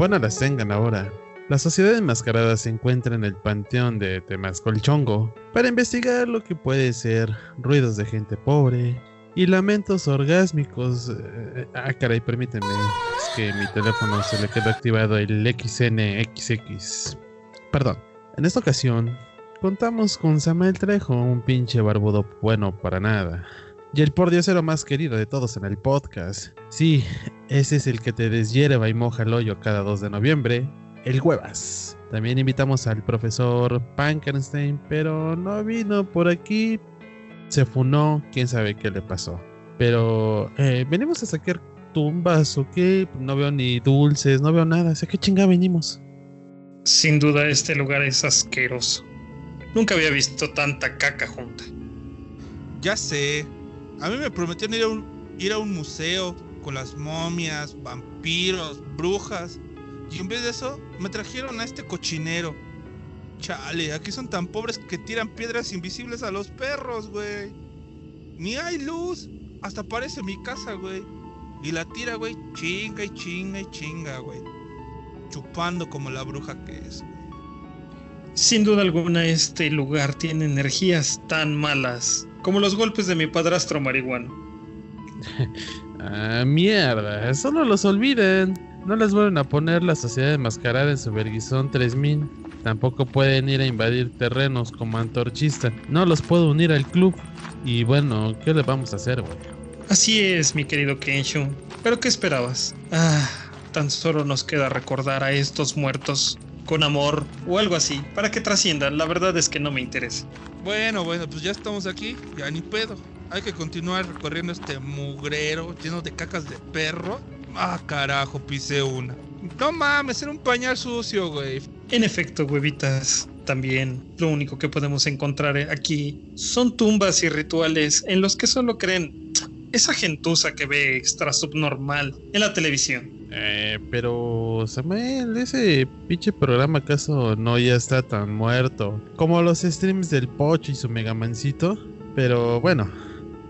Bueno las tengan ahora. La sociedad enmascarada se encuentra en el panteón de Temascolchongo para investigar lo que puede ser ruidos de gente pobre y lamentos orgásmicos. Eh, ah, caray, permíteme. Es que mi teléfono se le quedó activado el XNXX. Perdón. En esta ocasión, contamos con Samuel Trejo, un pinche barbudo bueno para nada. Y el pordiosero más querido de todos en el podcast. Sí, ese es el que te deshierva y moja el hoyo cada 2 de noviembre. El Huevas. También invitamos al profesor Pankenstein, pero no vino por aquí. Se funó, quién sabe qué le pasó. Pero eh, venimos a sacar tumbas o qué. No veo ni dulces, no veo nada. ¿A qué chingada venimos? Sin duda este lugar es asqueroso. Nunca había visto tanta caca junta. Ya sé, a mí me prometieron ir a un, ir a un museo con las momias, vampiros, brujas. Y en vez de eso, me trajeron a este cochinero. Chale, aquí son tan pobres que tiran piedras invisibles a los perros, güey. Ni hay luz. Hasta parece mi casa, güey. Y la tira, güey, chinga y chinga y chinga, güey. Chupando como la bruja que es. Sin duda alguna, este lugar tiene energías tan malas como los golpes de mi padrastro marihuano. ah, mierda, eso no los olviden. No les vuelven a poner la sociedad enmascarada en su Verguizón 3000. Tampoco pueden ir a invadir terrenos como antorchista. No los puedo unir al club. Y bueno, ¿qué le vamos a hacer, güey? Así es, mi querido Kensho. ¿Pero qué esperabas? Ah, tan solo nos queda recordar a estos muertos con amor o algo así, para que trasciendan. La verdad es que no me interesa. Bueno, bueno, pues ya estamos aquí, ya ni pedo. Hay que continuar recorriendo este mugrero lleno de cacas de perro. Ah, carajo, pisé una. No mames, era un pañal sucio, güey. En efecto, huevitas, también lo único que podemos encontrar aquí son tumbas y rituales en los que solo creen esa gentuza que ve extra subnormal en la televisión. Eh, pero Samuel, ese pinche programa acaso no ya está tan muerto como los streams del Pocho y su Megamancito. Pero bueno,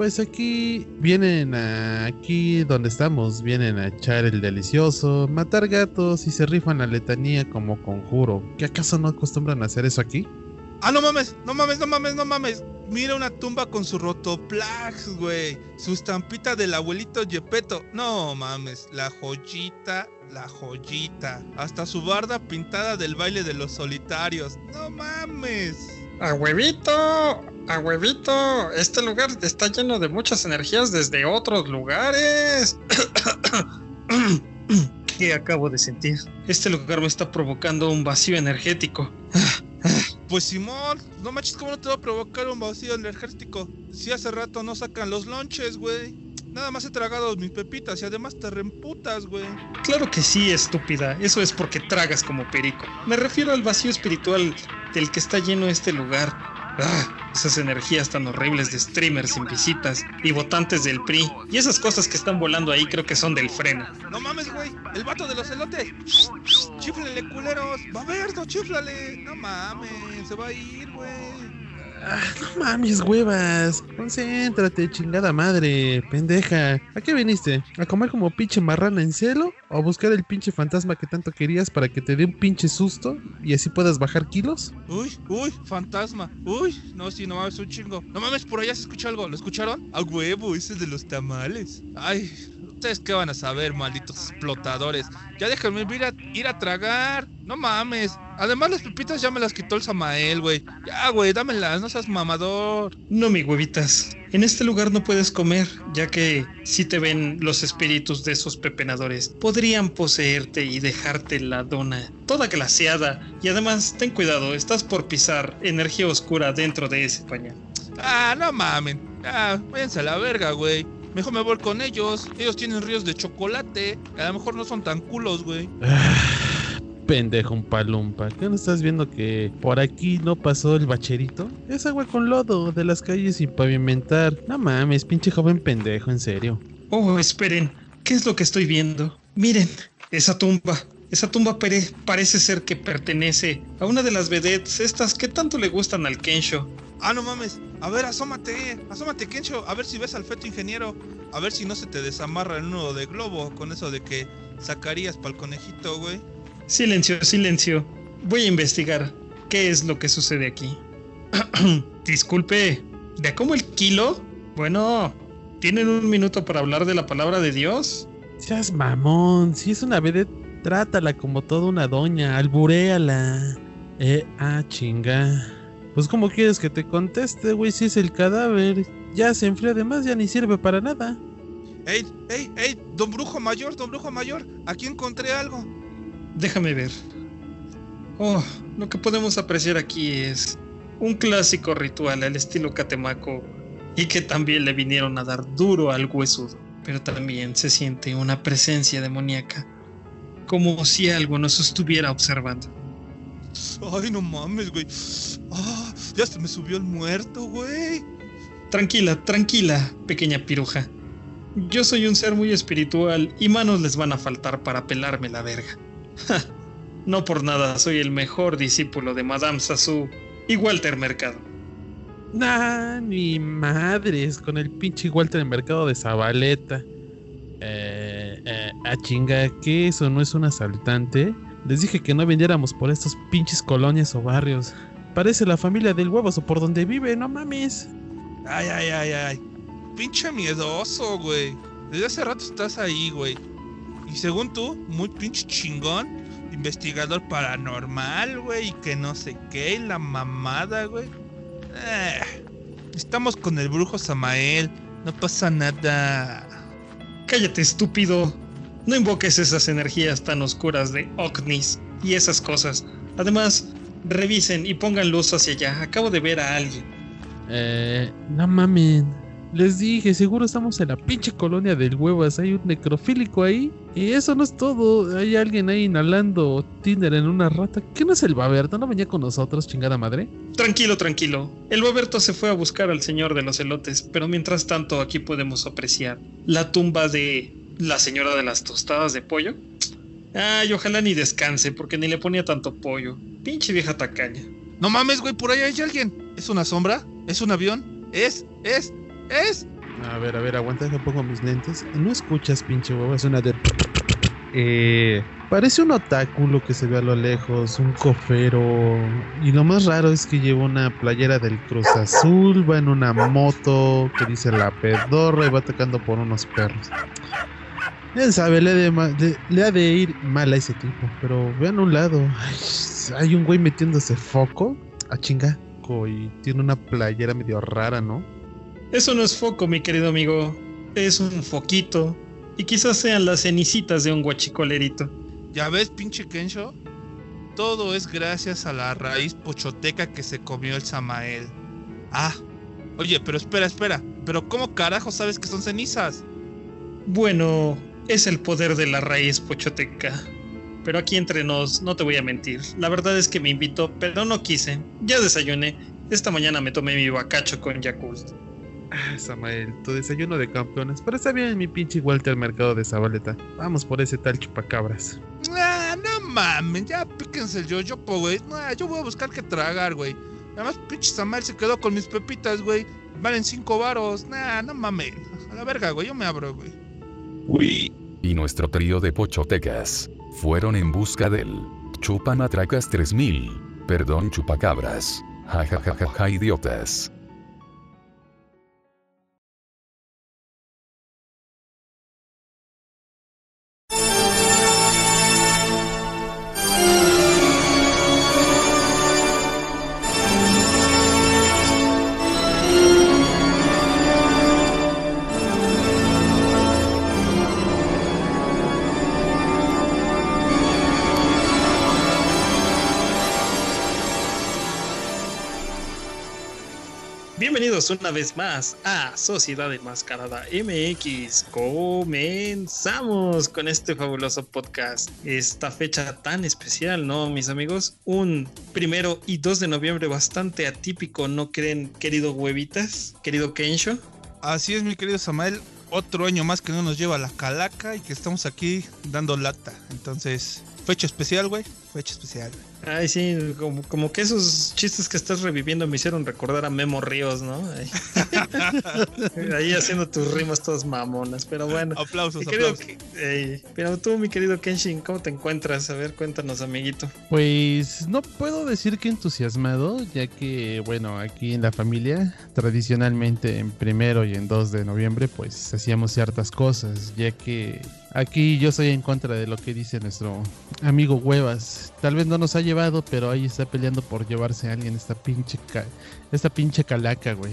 pues aquí vienen aquí donde estamos, vienen a echar el delicioso, matar gatos y se rifan la letanía como conjuro. ¿Qué acaso no acostumbran a hacer eso aquí? Ah, no mames, no mames, no mames, no mames. Mira una tumba con su rotoplax, güey. Su estampita del abuelito Yepeto. No mames, la joyita, la joyita. Hasta su barda pintada del baile de los solitarios. No mames. A huevito, a huevito. Este lugar está lleno de muchas energías desde otros lugares. ¿Qué acabo de sentir? Este lugar me está provocando un vacío energético. Pues Simón, no manches, ¿cómo no te va a provocar un vacío energético? Si hace rato no sacan los lonches, güey. Nada más he tragado mis pepitas y además te reemputas, güey. Claro que sí, estúpida. Eso es porque tragas como perico. Me refiero al vacío espiritual del que está lleno este lugar. Ah, esas energías tan horribles de streamers sin visitas y votantes del PRI. Y esas cosas que están volando ahí creo que son del freno. No mames, güey. El vato de los elotes. Chiflale, culeros. Va a ver, no chiflale. No mames, se va a ir, güey. Ah, no mames, huevas. Concéntrate, chingada madre, pendeja. ¿A qué viniste? ¿A comer como pinche marrana en celo? ¿O a buscar el pinche fantasma que tanto querías para que te dé un pinche susto y así puedas bajar kilos? Uy, uy, fantasma. Uy, no, sí, no mames, un chingo. No mames, por allá se escucha algo. ¿Lo escucharon? A huevo, ese de los tamales. Ay, ¿Ustedes qué van a saber, malditos explotadores? Ya déjenme ir a, ir a tragar. No mames. Además, las pepitas ya me las quitó el Samael, güey. Ya, güey, dámelas, no seas mamador. No, mi huevitas. En este lugar no puedes comer, ya que si te ven los espíritus de esos pepenadores, podrían poseerte y dejarte la dona toda glaseada. Y además, ten cuidado, estás por pisar energía oscura dentro de ese pañal. Ah, no mamen. Ah, váyanse a la verga, güey. Mejor me voy con ellos. Ellos tienen ríos de chocolate. A lo mejor no son tan culos, güey. pendejo un palumpa. ¿Qué no estás viendo que por aquí no pasó el bacherito? Es agua con lodo de las calles sin pavimentar. No mames, pinche joven pendejo, en serio. Oh, esperen. ¿Qué es lo que estoy viendo? Miren, esa tumba. Esa tumba parece ser que pertenece a una de las vedettes estas que tanto le gustan al Kensho. Ah, no mames. A ver, asómate. Asómate, Kensho. A ver si ves al feto ingeniero. A ver si no se te desamarra el nudo de globo con eso de que sacarías para el conejito, güey? Silencio, silencio. Voy a investigar qué es lo que sucede aquí. Disculpe, ¿de cómo el kilo? Bueno, ¿tienen un minuto para hablar de la palabra de Dios? Seas mamón, si es una vedette, trátala como toda una doña, alburéala. Eh, ah, chinga. Pues como quieres que te conteste, güey, si es el cadáver. Ya se enfrió además, ya ni sirve para nada. ¡Ey, ey, ey! Don Brujo Mayor, Don Brujo Mayor, aquí encontré algo. Déjame ver. Oh, lo que podemos apreciar aquí es un clásico ritual al estilo catemaco y que también le vinieron a dar duro al huesudo. Pero también se siente una presencia demoníaca, como si algo nos estuviera observando. Ay, no mames, güey. Ah, ya se me subió el muerto, güey. Tranquila, tranquila, pequeña piruja. Yo soy un ser muy espiritual y manos les van a faltar para pelarme la verga. no por nada soy el mejor discípulo de Madame Sassou y Walter Mercado. Nah, ni madres, con el pinche Walter mercado de Zabaleta. Eh, eh, a chinga, ¿qué eso no es un asaltante? Les dije que no vendiéramos por estos pinches colonias o barrios. Parece la familia del huevos o por donde vive, no mames. Ay, ay, ay, ay. Pinche miedoso, güey. Desde hace rato estás ahí, güey. Y según tú, muy pinche chingón. Investigador paranormal, güey. Y que no sé qué. Y la mamada, güey. Eh, estamos con el brujo Samael. No pasa nada. Cállate, estúpido. No invoques esas energías tan oscuras de Oknis y esas cosas. Además, revisen y pongan luz hacia allá. Acabo de ver a alguien. Eh, no mamen. Les dije, seguro estamos en la pinche colonia del huevas. Hay un necrofílico ahí. Y eso no es todo. Hay alguien ahí inhalando Tinder en una rata. ¿Qué no es el Baberto? ¿No venía con nosotros, chingada madre? Tranquilo, tranquilo. El Baberto se fue a buscar al señor de los elotes. Pero mientras tanto, aquí podemos apreciar la tumba de la señora de las tostadas de pollo. Ay, ojalá ni descanse, porque ni le ponía tanto pollo. Pinche vieja tacaña. No mames, güey, por ahí hay alguien. ¿Es una sombra? ¿Es un avión? ¿Es? ¿Es? ¿Es? A ver, a ver, aguanta, que pongo mis lentes. No escuchas, pinche huevo, es una de. Eh, parece un otáculo que se ve a lo lejos, un cofero. Y lo más raro es que lleva una playera del Cruz Azul, va en una moto que dice la pedorra y va atacando por unos perros. Él sabe, le, ha de, de, le ha de ir mal a ese tipo, pero vean un lado. Ay, hay un güey metiéndose foco a chinga y tiene una playera medio rara, ¿no? Eso no es foco, mi querido amigo. Es un foquito. Y quizás sean las cenicitas de un guachicolerito. ¿Ya ves, pinche Kensho? Todo es gracias a la raíz pochoteca que se comió el Samael. Ah, oye, pero espera, espera. ¿Pero cómo carajo sabes que son cenizas? Bueno, es el poder de la raíz pochoteca. Pero aquí entre nos, no te voy a mentir. La verdad es que me invitó, pero no quise. Ya desayuné. Esta mañana me tomé mi bacacho con Yakult. Ah, Samael, tu desayuno de campeones. Pero está bien mi pinche Walter Mercado de Zabaleta. Vamos por ese tal chupacabras. Ah, no mames, ya píquense el yoyopo, güey. Nah, yo voy a buscar qué tragar, güey. Además, pinche Samael se quedó con mis pepitas, güey. Valen cinco varos. Nah, no mames. A la verga, güey. Yo me abro, güey. Y nuestro trío de pochotecas fueron en busca del Chupamatracas 3000. Perdón, chupacabras. Ja ja ja ja ja idiotas. Bienvenidos una vez más a Sociedad Enmascarada MX. Comenzamos con este fabuloso podcast. Esta fecha tan especial, ¿no, mis amigos? Un primero y 2 de noviembre bastante atípico, ¿no creen, querido huevitas? Querido Kensho. Así es, mi querido Samael. Otro año más que no nos lleva a la calaca y que estamos aquí dando lata. Entonces, fecha especial, güey. Fecha especial. Ay, sí, como, como que esos chistes que estás reviviendo me hicieron recordar a Memo Ríos, ¿no? Ahí, Ahí haciendo tus rimas todas mamonas, pero bueno. Aplausos, aplausos. Pero tú, mi querido Kenshin, ¿cómo te encuentras? A ver, cuéntanos, amiguito. Pues no puedo decir que entusiasmado, ya que, bueno, aquí en la familia, tradicionalmente en primero y en 2 de noviembre, pues hacíamos ciertas cosas, ya que aquí yo soy en contra de lo que dice nuestro amigo Huevas. Tal vez no nos ha llevado, pero ahí está peleando por llevarse a alguien esta pinche, ca- esta pinche calaca, güey.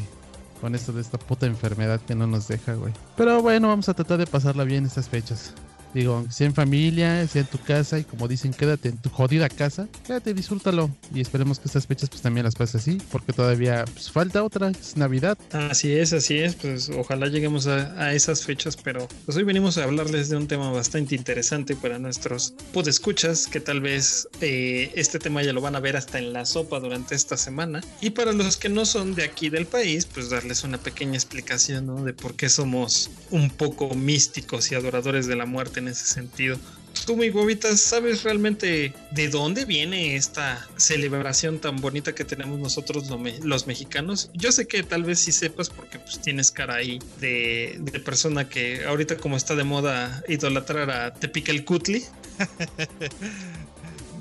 Con esto de esta puta enfermedad que no nos deja, güey. Pero bueno, vamos a tratar de pasarla bien estas fechas. Digo, aunque sea en familia, sea en tu casa y como dicen, quédate en tu jodida casa, quédate, disfrútalo. Y esperemos que estas fechas pues también las pases así, porque todavía pues, falta otra, es Navidad. Así es, así es, pues ojalá lleguemos a, a esas fechas, pero pues hoy venimos a hablarles de un tema bastante interesante para nuestros podescuchas, que tal vez eh, este tema ya lo van a ver hasta en la sopa durante esta semana. Y para los que no son de aquí del país, pues darles una pequeña explicación de por qué somos un poco místicos y adoradores de la muerte en ese sentido. Tú, mi huevitas, ¿sabes realmente de dónde viene esta celebración tan bonita que tenemos nosotros los mexicanos? Yo sé que tal vez sí sepas porque pues tienes cara ahí de, de persona que ahorita como está de moda idolatrar a Tepicalcutli.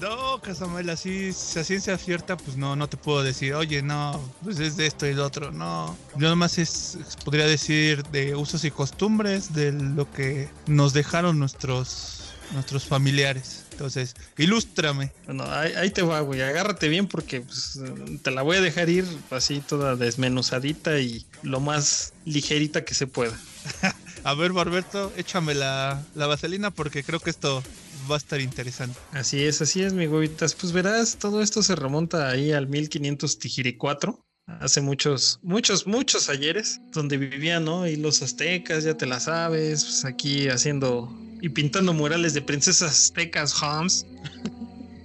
No, Casamel, así, a ciencia cierta, pues no, no te puedo decir, oye, no, pues es de esto y de otro, no. Yo nomás es, podría decir de usos y costumbres, de lo que nos dejaron nuestros, nuestros familiares. Entonces, ilústrame. Bueno, ahí, ahí te va, güey. Agárrate bien porque pues, te la voy a dejar ir así toda desmenuzadita y lo más ligerita que se pueda. A ver, Barberto, échame la, la vaselina porque creo que esto va a estar interesante. Así es, así es, mi huevitas. Pues verás, todo esto se remonta ahí al 1500 Tijiricuatro. Hace muchos, muchos, muchos ayeres, donde vivían, ¿no? Y los aztecas, ya te la sabes, pues aquí haciendo y pintando murales de princesas aztecas, Homs.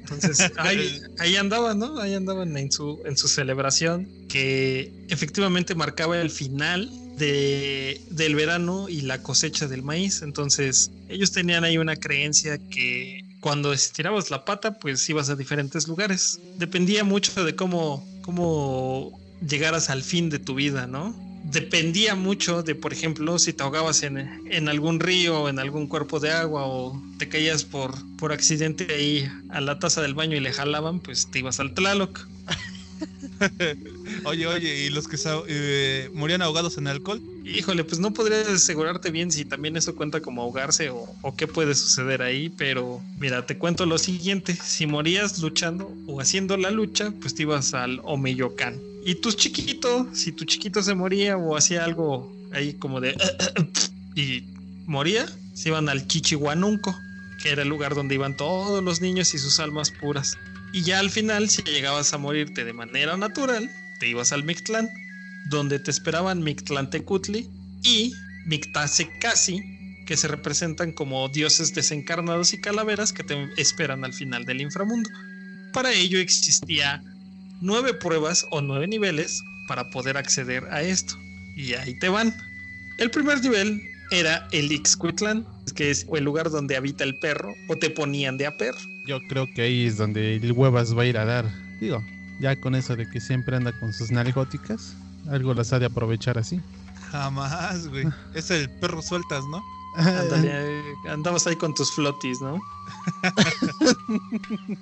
Entonces, ahí, ahí andaban, ¿no? Ahí andaban en su, en su celebración, que efectivamente marcaba el final de, del verano y la cosecha del maíz. Entonces, ellos tenían ahí una creencia que cuando estirabas la pata, pues ibas a diferentes lugares. Dependía mucho de cómo, cómo llegaras al fin de tu vida, ¿no? Dependía mucho de, por ejemplo, si te ahogabas en, en algún río o en algún cuerpo de agua o te caías por, por accidente ahí a la taza del baño y le jalaban, pues te ibas al Tlaloc. Oye, oye, ¿y los que eh, morían ahogados en alcohol? Híjole, pues no podría asegurarte bien si también eso cuenta como ahogarse o, o qué puede suceder ahí, pero mira, te cuento lo siguiente, si morías luchando o haciendo la lucha, pues te ibas al Omeyocan. Y tu chiquito, si tu chiquito se moría o hacía algo ahí como de... y moría, se iban al Chichihuanunco, que era el lugar donde iban todos los niños y sus almas puras. Y ya al final, si llegabas a morirte de manera natural, te ibas al Mictlán, donde te esperaban Mictlantecutli y Mictasecasi, que se representan como dioses desencarnados y calaveras que te esperan al final del inframundo. Para ello existía nueve pruebas o nueve niveles para poder acceder a esto. Y ahí te van. El primer nivel era el Ixcuitlán, que es el lugar donde habita el perro, o te ponían de a perro. Yo creo que ahí es donde el huevas va a ir a dar. Digo, ya con eso de que siempre anda con sus nalgóticas, algo las ha de aprovechar así. Jamás, güey. Es el perro sueltas, ¿no? Ándale, eh, andabas ahí con tus flotis, ¿no?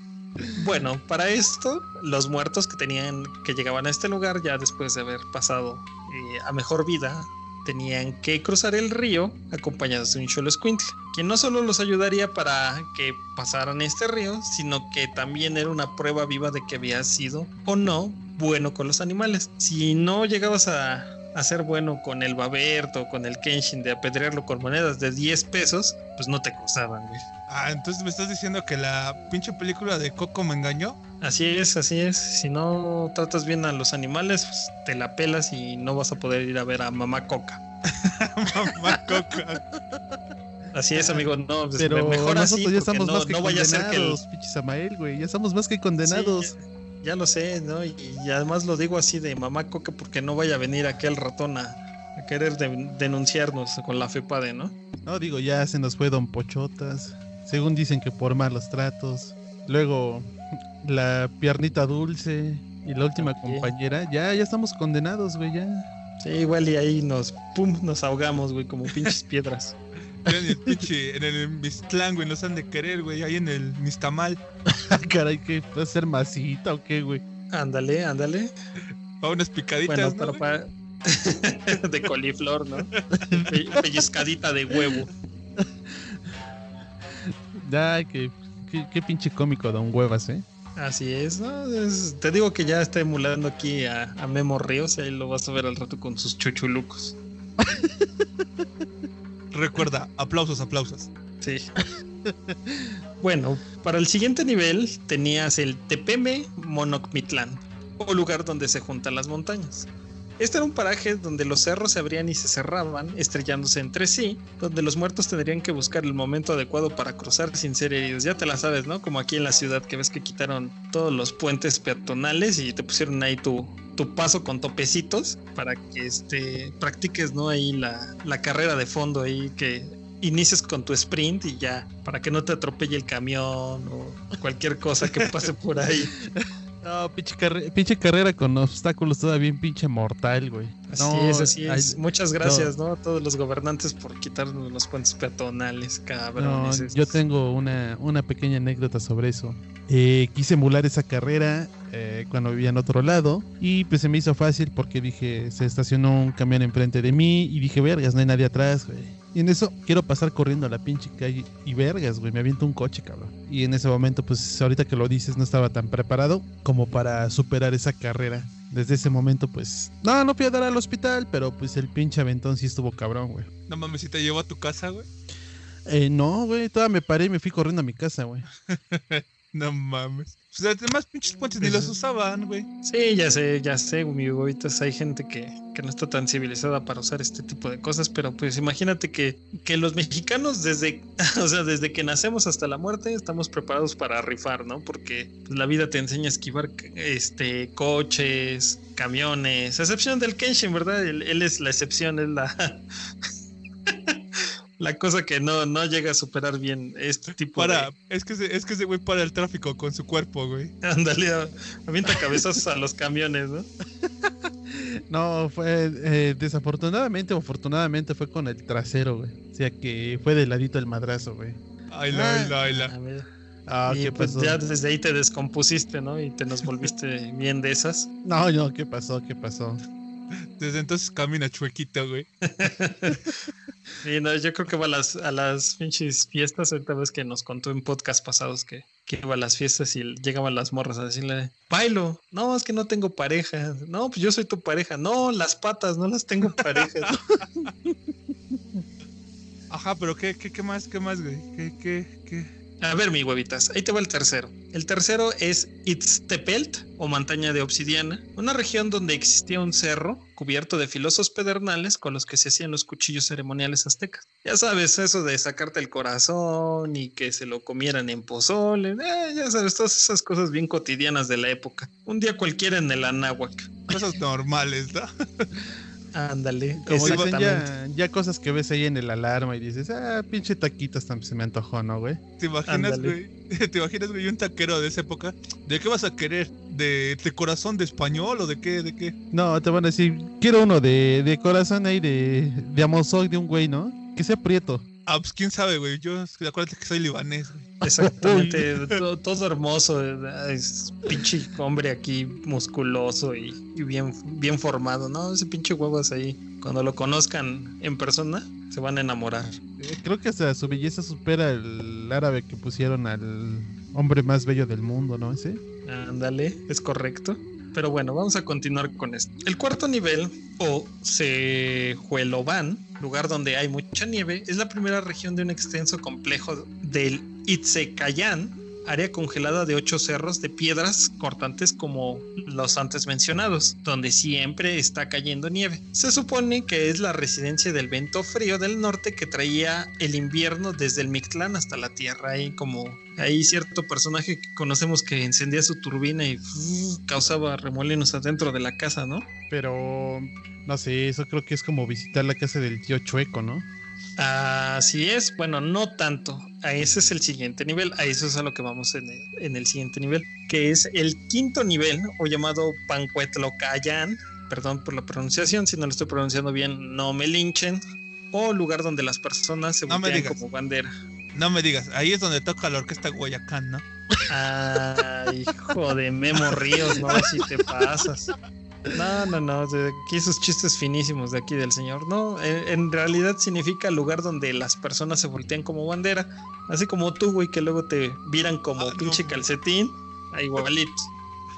bueno, para esto, los muertos que tenían, que llegaban a este lugar ya después de haber pasado eh, a mejor vida, tenían que cruzar el río acompañados de un cholo escuintle, quien no solo los ayudaría para que pasaran este río, sino que también era una prueba viva de que había sido o no bueno con los animales. Si no llegabas a, a ser bueno con el Baberto, con el Kenshin, de apedrearlo con monedas de 10 pesos, pues no te cruzaban. Ah, entonces me estás diciendo que la pinche película de Coco me engañó. Así es, así es. Si no tratas bien a los animales, pues te la pelas y no vas a poder ir a ver a mamá Coca. Mamá Coco. Así es, amigo. No, pues, Pero mejor nosotros así, ya estamos no, más que no que condenados, pinche Samael, güey. Ya estamos más que condenados. Sí, ya, ya lo sé, ¿no? Y, y además lo digo así de mamá Coca porque no vaya a venir aquel ratón a, a querer de- denunciarnos con la FEPADE, ¿no? No, digo, ya se nos fue Don Pochotas. Según dicen que por malos tratos. Luego la piernita dulce y la última compañera. Ya, ya estamos condenados, güey, ya. Sí, igual y ahí nos, pum, nos ahogamos, güey, como pinches piedras. En el pinche, en el Mistlan, güey, nos han de querer, güey, ahí en el Mistamal. Ah, Caray, ¿qué? ¿Va a ser masita o qué, güey? Ándale, ándale. A unas picaditas, Bueno, de coliflor, ¿no? Pe- Pellizcadita de huevo. Ya, que, qué, qué pinche cómico, don Huevas, ¿eh? Así es, ¿no? Es- te digo que ya está emulando aquí a, a Memo Ríos y ahí lo vas a ver al rato con sus chuchulucos. Recuerda, aplausos, aplausos. Sí. bueno, para el siguiente nivel tenías el Tepeme Monocmitlán, o lugar donde se juntan las montañas. Este era un paraje donde los cerros se abrían y se cerraban, estrellándose entre sí, donde los muertos tendrían que buscar el momento adecuado para cruzar sin ser heridos. Ya te la sabes, ¿no? Como aquí en la ciudad que ves que quitaron todos los puentes peatonales y te pusieron ahí tu, tu paso con topecitos para que este, practiques, ¿no? Ahí la, la carrera de fondo ahí que inicies con tu sprint y ya, para que no te atropelle el camión o cualquier cosa que pase por ahí. No, pinche, carre- pinche carrera con obstáculos todavía bien pinche mortal, güey. Así No, es, así es. Muchas gracias, ¿no? A todos los gobernantes por quitarnos los puentes peatonales, No, cabrones. yo tengo una, una pequeña anécdota sobre eso. Eh, quise emular esa carrera eh, cuando vivía en otro lado y pues se me hizo fácil porque dije, se estacionó un camión enfrente de mí y dije, vergas, no hay nadie atrás, güey. Y en eso quiero pasar corriendo a la pinche calle y vergas, güey, me aviento un coche, cabrón. Y en ese momento, pues ahorita que lo dices, no estaba tan preparado como para superar esa carrera. Desde ese momento, pues, no, no fui a dar al hospital, pero pues el pinche aventón sí estuvo cabrón, güey. No mames, si te llevo a tu casa, güey. Eh, no, güey, todavía me paré y me fui corriendo a mi casa, güey. No mames. Pues los demás pinches puentes ni los usaban, güey. Sí, ya sé, ya sé, mi huevitos. Hay gente que, que no está tan civilizada para usar este tipo de cosas, pero pues imagínate que, que los mexicanos desde, o sea, desde que nacemos hasta la muerte estamos preparados para rifar, ¿no? Porque pues, la vida te enseña a esquivar este coches, camiones, a excepción del Kenshin, ¿verdad? Él, él es la excepción, es la la cosa que no, no llega a superar bien este tipo Para, de es que ese, es que ese güey para el tráfico con su cuerpo, güey. ándale, avienta cabezazos a los camiones, ¿no? No, fue eh, desafortunadamente o afortunadamente fue con el trasero, güey. O sea que fue de ladito el madrazo, güey. Ay, la, ay, la, ay, la. A ver. Ah, y ¿qué pues pasó? ya desde ahí te descompusiste, ¿no? Y te nos volviste bien de esas. No, no, ¿qué pasó? ¿Qué pasó? Desde entonces camina chuequito, güey. Y no, yo creo que va a las, a las pinches fiestas. Ahorita ves que nos contó en podcast pasados que, que iba a las fiestas y llegaban las morras a decirle, bailo. No, es que no tengo pareja. No, pues yo soy tu pareja. No, las patas, no las tengo parejas. Ajá, pero ¿qué, qué, qué más, qué más, güey? ¿Qué, qué, qué? A ver, mi huevitas, ahí te va el tercero. El tercero es Itztepelt, o montaña de obsidiana, una región donde existía un cerro cubierto de filosos pedernales con los que se hacían los cuchillos ceremoniales aztecas. Ya sabes, eso de sacarte el corazón y que se lo comieran en pozole, eh, ya sabes, todas esas cosas bien cotidianas de la época. Un día cualquiera en el Anáhuac. Cosas normales, ¿no? Ándale, Como dicen ya, ya cosas que ves ahí en el alarma y dices, ah, pinche taquitos también se me antojó, ¿no, güey? ¿Te imaginas, güey? ¿Te imaginas, güey, un taquero de esa época? ¿De qué vas a querer? ¿De, de corazón de español o de qué? ¿De qué? No, te van a decir, quiero uno de, de corazón ahí de, de amozoc de un güey, ¿no? Que sea prieto. Ah, pues quién sabe, güey. Yo, acuérdate que soy libanés, güey. Exactamente, todo, todo hermoso, es pinche hombre aquí musculoso y, y bien, bien formado, ¿no? Ese pinche huevos ahí, cuando lo conozcan en persona, se van a enamorar. Eh, Creo que hasta su belleza supera el árabe que pusieron al hombre más bello del mundo, ¿no? Ese. Ándale, es correcto. Pero bueno, vamos a continuar con esto. El cuarto nivel, o Sejueloban, lugar donde hay mucha nieve, es la primera región de un extenso complejo del Itzecayán, área congelada de ocho cerros de piedras cortantes como los antes mencionados, donde siempre está cayendo nieve. Se supone que es la residencia del viento frío del norte que traía el invierno desde el Mictlán hasta la Tierra. Hay como hay cierto personaje que conocemos que encendía su turbina y causaba remolinos adentro de la casa, ¿no? Pero, no sé, eso creo que es como visitar la casa del tío Chueco, ¿no? Así es, bueno, no tanto. A ese es el siguiente nivel. A eso es a lo que vamos en el, en el siguiente nivel, que es el quinto nivel, o llamado Pancuetlocayan. Perdón por la pronunciación, si no lo estoy pronunciando bien, no me linchen. O lugar donde las personas se No me voltean digas. como bandera. No me digas, ahí es donde toca la orquesta Guayacán, ¿no? Ay, hijo de Memo Ríos, no, si te pasas. No, no, no, de aquí esos chistes finísimos de aquí del señor. No, en, en realidad significa lugar donde las personas se voltean como bandera. Así como tú, güey, que luego te viran como Ah, pinche calcetín. Ahí, igualito.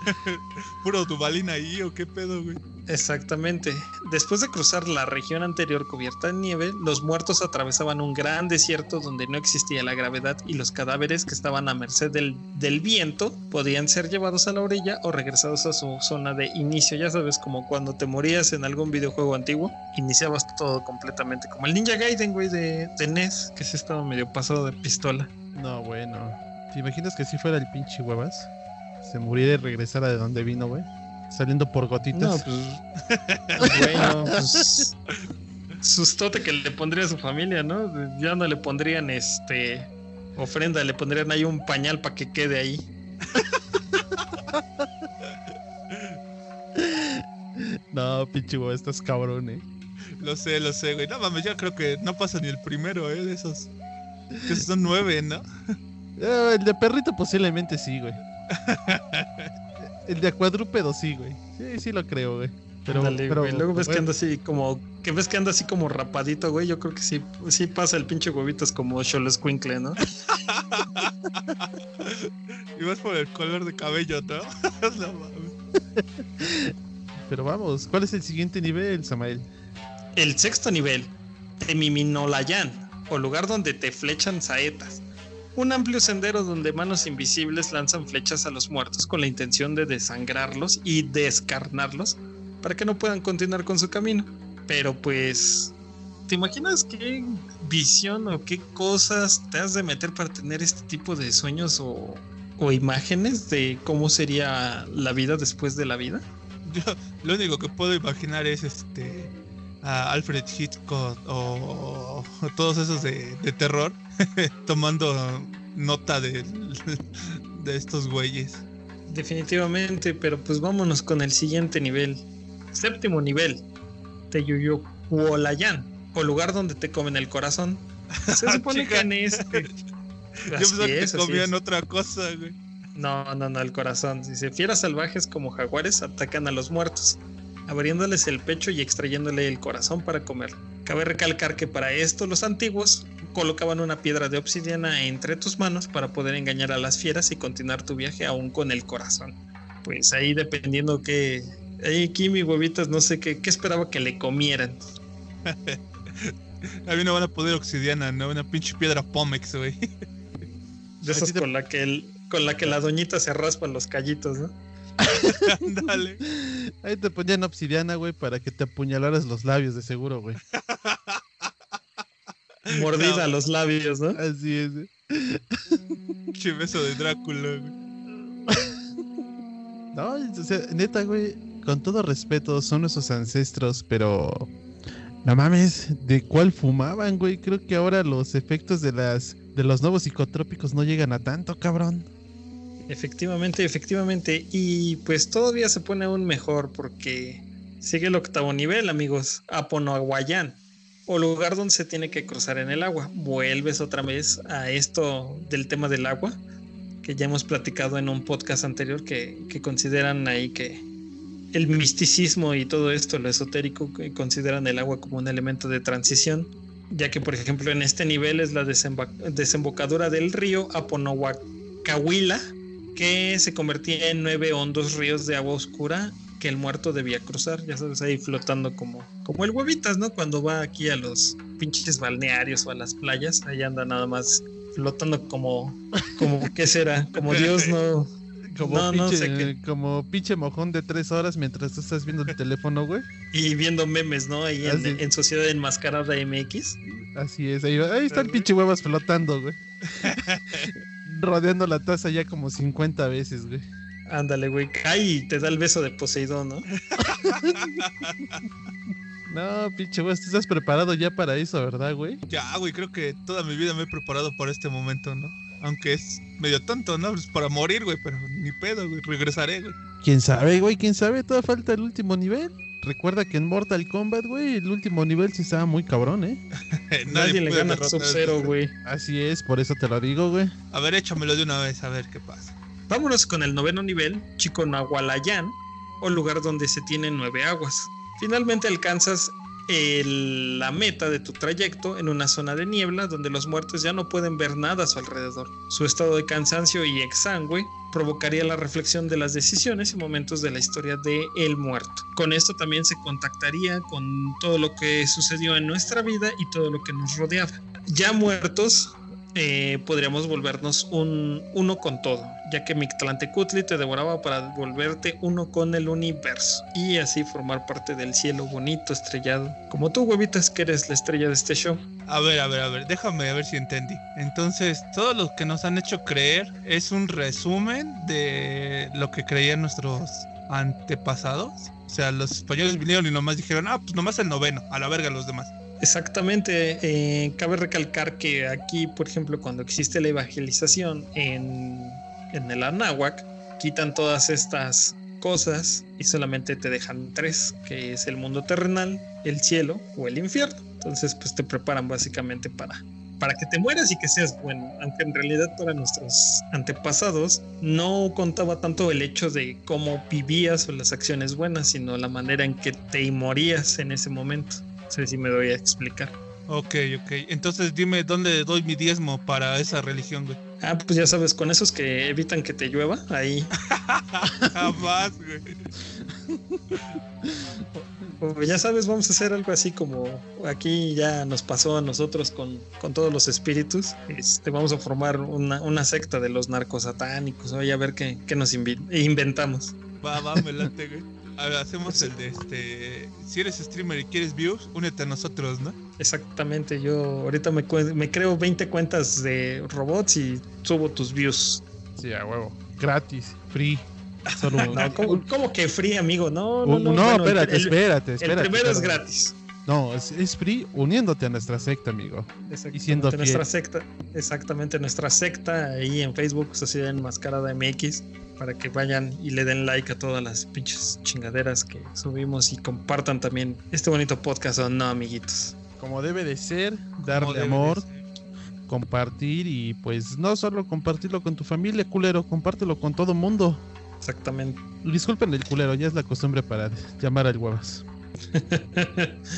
Puro Dubalín ahí, ¿o qué pedo, güey? Exactamente. Después de cruzar la región anterior cubierta de nieve, los muertos atravesaban un gran desierto donde no existía la gravedad y los cadáveres que estaban a merced del, del viento podían ser llevados a la orilla o regresados a su zona de inicio. Ya sabes, como cuando te morías en algún videojuego antiguo, iniciabas todo completamente. Como el Ninja Gaiden, güey, de, de NES, que se estaba medio pasado de pistola. No, bueno. ¿Te imaginas que si fuera el pinche huevas? Se muriera y regresara de donde vino, güey. Saliendo por gotitas. No, pues. bueno, pues. Sustote que le pondría a su familia, ¿no? Ya no le pondrían este. Ofrenda, le pondrían ahí un pañal para que quede ahí. No, pinche huevas, estás cabrón, eh. Lo sé, lo sé, güey. No mames, yo creo que no pasa ni el primero, ¿eh? De esos. Que son nueve, ¿no? Eh, el de perrito posiblemente sí, güey. El de cuadrúpedo sí, güey. Sí, sí lo creo, güey. Pero, Ándale, pero güey. Luego ves que anda así como. Que ves que anda así como rapadito, güey. Yo creo que sí, sí pasa el pinche huevitos como Cholo Squinkle, ¿no? Y vas por el color de cabello, ¿no? no mames. Pero vamos, ¿cuál es el siguiente nivel, Samael? El sexto nivel, Temiminolayan, o lugar donde te flechan saetas. Un amplio sendero donde manos invisibles lanzan flechas a los muertos con la intención de desangrarlos y descarnarlos para que no puedan continuar con su camino. Pero pues, ¿te imaginas qué visión o qué cosas te has de meter para tener este tipo de sueños o, o imágenes de cómo sería la vida después de la vida? Yo lo único que puedo imaginar es este. A Alfred Hitchcock o, o todos esos de, de terror tomando nota de, de estos güeyes. Definitivamente, pero pues vámonos con el siguiente nivel. Séptimo nivel. Teyuyucuolayan, o lugar donde te comen el corazón. Se supone que en este. Yo pensaba que comían otra cosa, güey. No, no, no, el corazón. Dice, fieras salvajes como jaguares atacan a los muertos, abriéndoles el pecho y extrayéndole el corazón para comer. Cabe recalcar que para esto los antiguos colocaban una piedra de obsidiana entre tus manos para poder engañar a las fieras y continuar tu viaje aún con el corazón. Pues ahí dependiendo que... Ahí aquí mi huevitas no sé qué, qué esperaba que le comieran. A mí no van a poder obsidiana, ¿no? Una pinche piedra Pomex, güey. De esas te- con la que el- con la que la doñita se raspa los callitos, ¿no? Ándale. Ahí te ponían obsidiana, güey, para que te apuñalaras los labios, de seguro, güey. Mordida No. a los labios, ¿no? Así es. güey. Pinche beso de Drácula, güey. No, o sea, neta, güey, con todo respeto, son nuestros ancestros, pero no mames, ¿de cuál fumaban, güey? Creo que ahora los efectos de las de los nuevos psicotrópicos no llegan a tanto, cabrón. Efectivamente, efectivamente. Y pues todavía se pone aún mejor porque sigue el octavo nivel, amigos. Aponoaguayán, o lugar donde se tiene que cruzar en el agua. Vuelves otra vez a esto del tema del agua, que ya hemos platicado en un podcast anterior, que, que consideran ahí que el misticismo y todo esto, lo esotérico, que consideran el agua como un elemento de transición. Ya que, por ejemplo, en este nivel es la desembocadura del río Aponohuacahuila, que se convertía en nueve hondos ríos de agua oscura que el muerto debía cruzar, ya sabes, ahí flotando como, como el huevitas, ¿no? Cuando va aquí a los pinches balnearios o a las playas, ahí anda nada más flotando como, como ¿qué será? Como Dios no, Como, No, no pinche, sé como pinche mojón de tres horas mientras tú estás viendo el teléfono, güey. y viendo memes, ¿no? Ahí en, en Sociedad Enmascarada MX. Así es, ahí, ahí está el pinche huevas flotando, güey. Rodeando la taza ya como 50 veces, güey. Ándale, güey, cae y te da el beso de Poseidón, ¿no? No, pinche güey, estás preparado ya para eso, ¿verdad, güey? Ya, güey, creo que toda mi vida me he preparado para este momento, ¿no? Aunque es medio tonto, ¿no? Es para morir, güey, pero ni pedo, güey. Regresaré, güey. ¿Quién sabe, güey? ¿Quién sabe? Todavía falta el último nivel. Recuerda que en Mortal Kombat, güey, el último nivel sí estaba muy cabrón, ¿eh? Nadie, le gana a Sub-Zero, güey. Así es, por eso te lo digo, güey. A ver, échamelo de una vez, a ver qué pasa. Vámonos con el noveno nivel, Chico Nahualayán, o lugar donde se tienen nueve aguas. Finalmente alcanzas el- la meta de tu trayecto en una zona de niebla donde los muertos ya no pueden ver nada a su alrededor. Su estado de cansancio y exangüe provocaría la reflexión de las decisiones y momentos de la historia de el muerto. Con esto también se contactaría con todo lo que sucedió en nuestra vida y todo lo que nos rodeaba. Ya muertos, eh, podríamos volvernos un uno con todo, ya que Mictlantecutli te devoraba para volverte uno con el universo y así formar parte del cielo bonito, estrellado, como tú, huevitas, que eres la estrella de este show. A ver, a ver, a ver, déjame a ver si entendí. Entonces, todo lo que nos han hecho creer es un resumen de lo que creían nuestros antepasados. O sea, los españoles vinieron y nomás dijeron, ah, pues nomás el noveno, a la verga los demás. Exactamente, eh, cabe recalcar que aquí, por ejemplo, cuando existe la evangelización en, en el Anáhuac, quitan todas estas cosas y solamente te dejan tres, que es el mundo terrenal, el cielo o el infierno. Entonces, pues te preparan básicamente para, para que te mueras y que seas bueno, aunque en realidad para nuestros antepasados no contaba tanto el hecho de cómo vivías o las acciones buenas, sino la manera en que te morías en ese momento. No sé si me doy a explicar. Ok, ok. Entonces dime dónde doy mi diezmo para esa religión, güey. Ah, pues ya sabes, con esos que evitan que te llueva, ahí. Jamás, güey. o ya sabes, vamos a hacer algo así como aquí ya nos pasó a nosotros con, con todos los espíritus. Este, vamos a formar una, una secta de los narcos satánicos. Oye, a ver qué, qué nos inventamos. Va, va, me late, güey. A ver, hacemos el de este. Si eres streamer y quieres views, únete a nosotros, ¿no? Exactamente, yo ahorita me, me creo 20 cuentas de robots y subo tus views. Sí, a huevo. Gratis, free. Solo No, ¿cómo, cómo que free, amigo? No, no, un- no. no, bueno, espérate, el, espérate, el espérate. primero es gratis. No, es, es free uniéndote a nuestra secta, amigo. Exactamente, siendo nuestra fiel. secta, exactamente nuestra secta ahí en Facebook, Sociedad Enmascarada MX, para que vayan y le den like a todas las pinches chingaderas que subimos y compartan también este bonito podcast o no, amiguitos. Como debe de ser, darle amor, ser. compartir y pues no solo compartirlo con tu familia, culero, compártelo con todo mundo. Exactamente. Disculpen el culero, ya es la costumbre para llamar al huevas.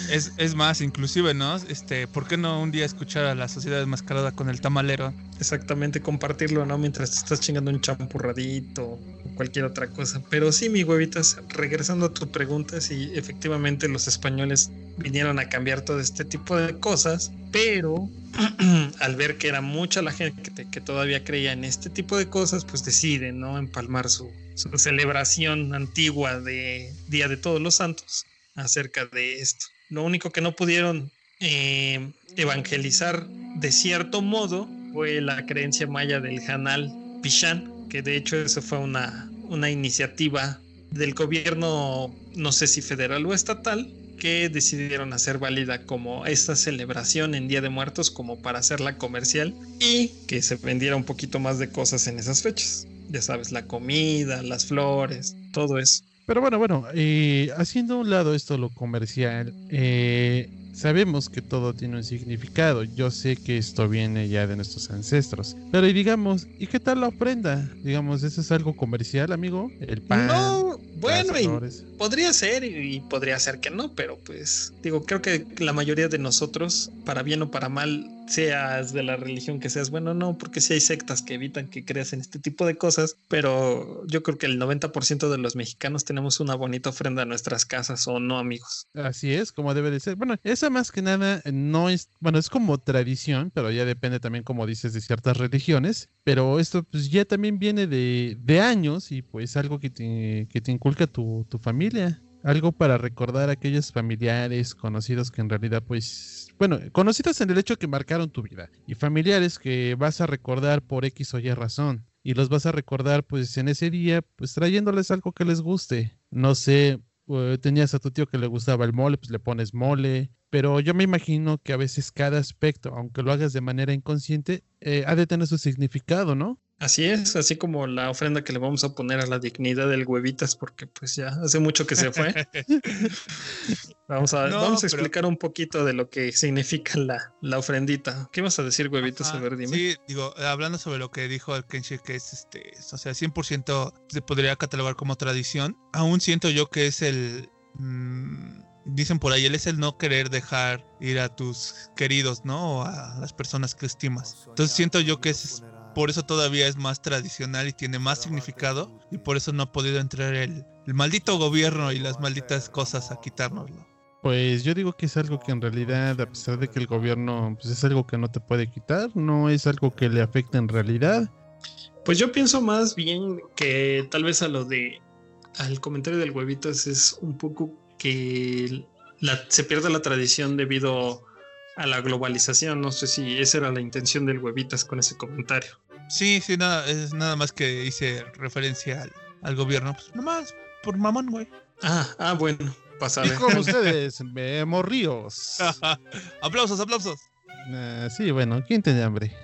Es, es más, inclusive, ¿no? Este, ¿por qué no un día escuchar a la sociedad desmascarada con el tamalero? Exactamente, compartirlo, ¿no? Mientras te estás chingando un champurradito o cualquier otra cosa. Pero sí, mi huevitas, regresando a tu pregunta, sí, efectivamente los españoles vinieron a cambiar todo este tipo de cosas, pero al ver que era mucha la gente que, te- que todavía creía en este tipo de cosas, pues deciden, ¿no? Empalmar su, su celebración antigua de Día de Todos los Santos acerca de esto. Lo único que no pudieron eh, evangelizar de cierto modo fue la creencia maya del Hanal Pichán, que de hecho eso fue una, una iniciativa del gobierno, no sé si federal o estatal, que decidieron hacer válida como esta celebración en Día de Muertos como para hacerla comercial y que se vendiera un poquito más de cosas en esas fechas. Ya sabes, la comida, las flores, todo eso. Pero bueno, bueno, eh, haciendo a un lado esto lo comercial, eh, sabemos que todo tiene un significado. Yo sé que esto viene ya de nuestros ancestros. Pero digamos, ¿y qué tal la ofrenda? Digamos, ¿eso es algo comercial, amigo? El pan. no, bueno, y. Podría ser y podría ser que no, pero pues digo, creo que la mayoría de nosotros, para bien o para mal, seas de la religión que seas, bueno, no, porque sí hay sectas que evitan que creas en este tipo de cosas, pero yo creo que el 90% de los mexicanos tenemos una bonita ofrenda a nuestras casas o no, amigos. Así es, como debe de ser. Bueno, esa más que nada no es, bueno, es como tradición, pero ya depende también, como dices, de ciertas religiones. Pero esto pues ya también viene de, de años y pues algo que te, que te inculca tu, tu familia. Algo para recordar a aquellos familiares, conocidos que en realidad pues, bueno, conocidos en el hecho que marcaron tu vida y familiares que vas a recordar por X o Y razón. Y los vas a recordar pues en ese día pues trayéndoles algo que les guste. No sé, tenías a tu tío que le gustaba el mole, pues le pones mole. Pero yo me imagino que a veces cada aspecto, aunque lo hagas de manera inconsciente, eh, ha de tener su significado, ¿no? Así es, así como la ofrenda que le vamos a poner a la dignidad del huevitas, porque pues ya hace mucho que se fue. vamos a, No, vamos a pero- explicar un poquito de lo que significa la, la ofrendita. ¿Qué vas a decir, huevitas? Ajá, A ver, dime. Sí, digo, hablando sobre lo que dijo el Kenshi, que es este, o sea, 100% se podría catalogar como tradición, aún siento yo que es el, mm, dicen por ahí, él es el no querer dejar ir a tus queridos, ¿no? O a las personas que estimas. Entonces siento yo que es, por eso todavía es más tradicional y tiene más significado, y por eso no ha podido entrar el, el maldito gobierno y las malditas cosas a quitárnoslo. Pues yo digo que es algo que en realidad, a pesar de que el gobierno pues es algo que no te puede quitar, no es algo que le afecte en realidad. Pues yo pienso más bien que tal vez a lo de al comentario del huevitas es un poco que la, se pierde la tradición debido a la globalización. No sé si esa era la intención del huevitas con ese comentario. Sí, sí, nada, es nada más que hice referencia al, al gobierno, pues nomás por mamón, güey. Ah, ah, bueno, pasa Y con ustedes, Memo Ríos. aplausos, aplausos. Ah, sí, bueno, ¿quién tiene hambre?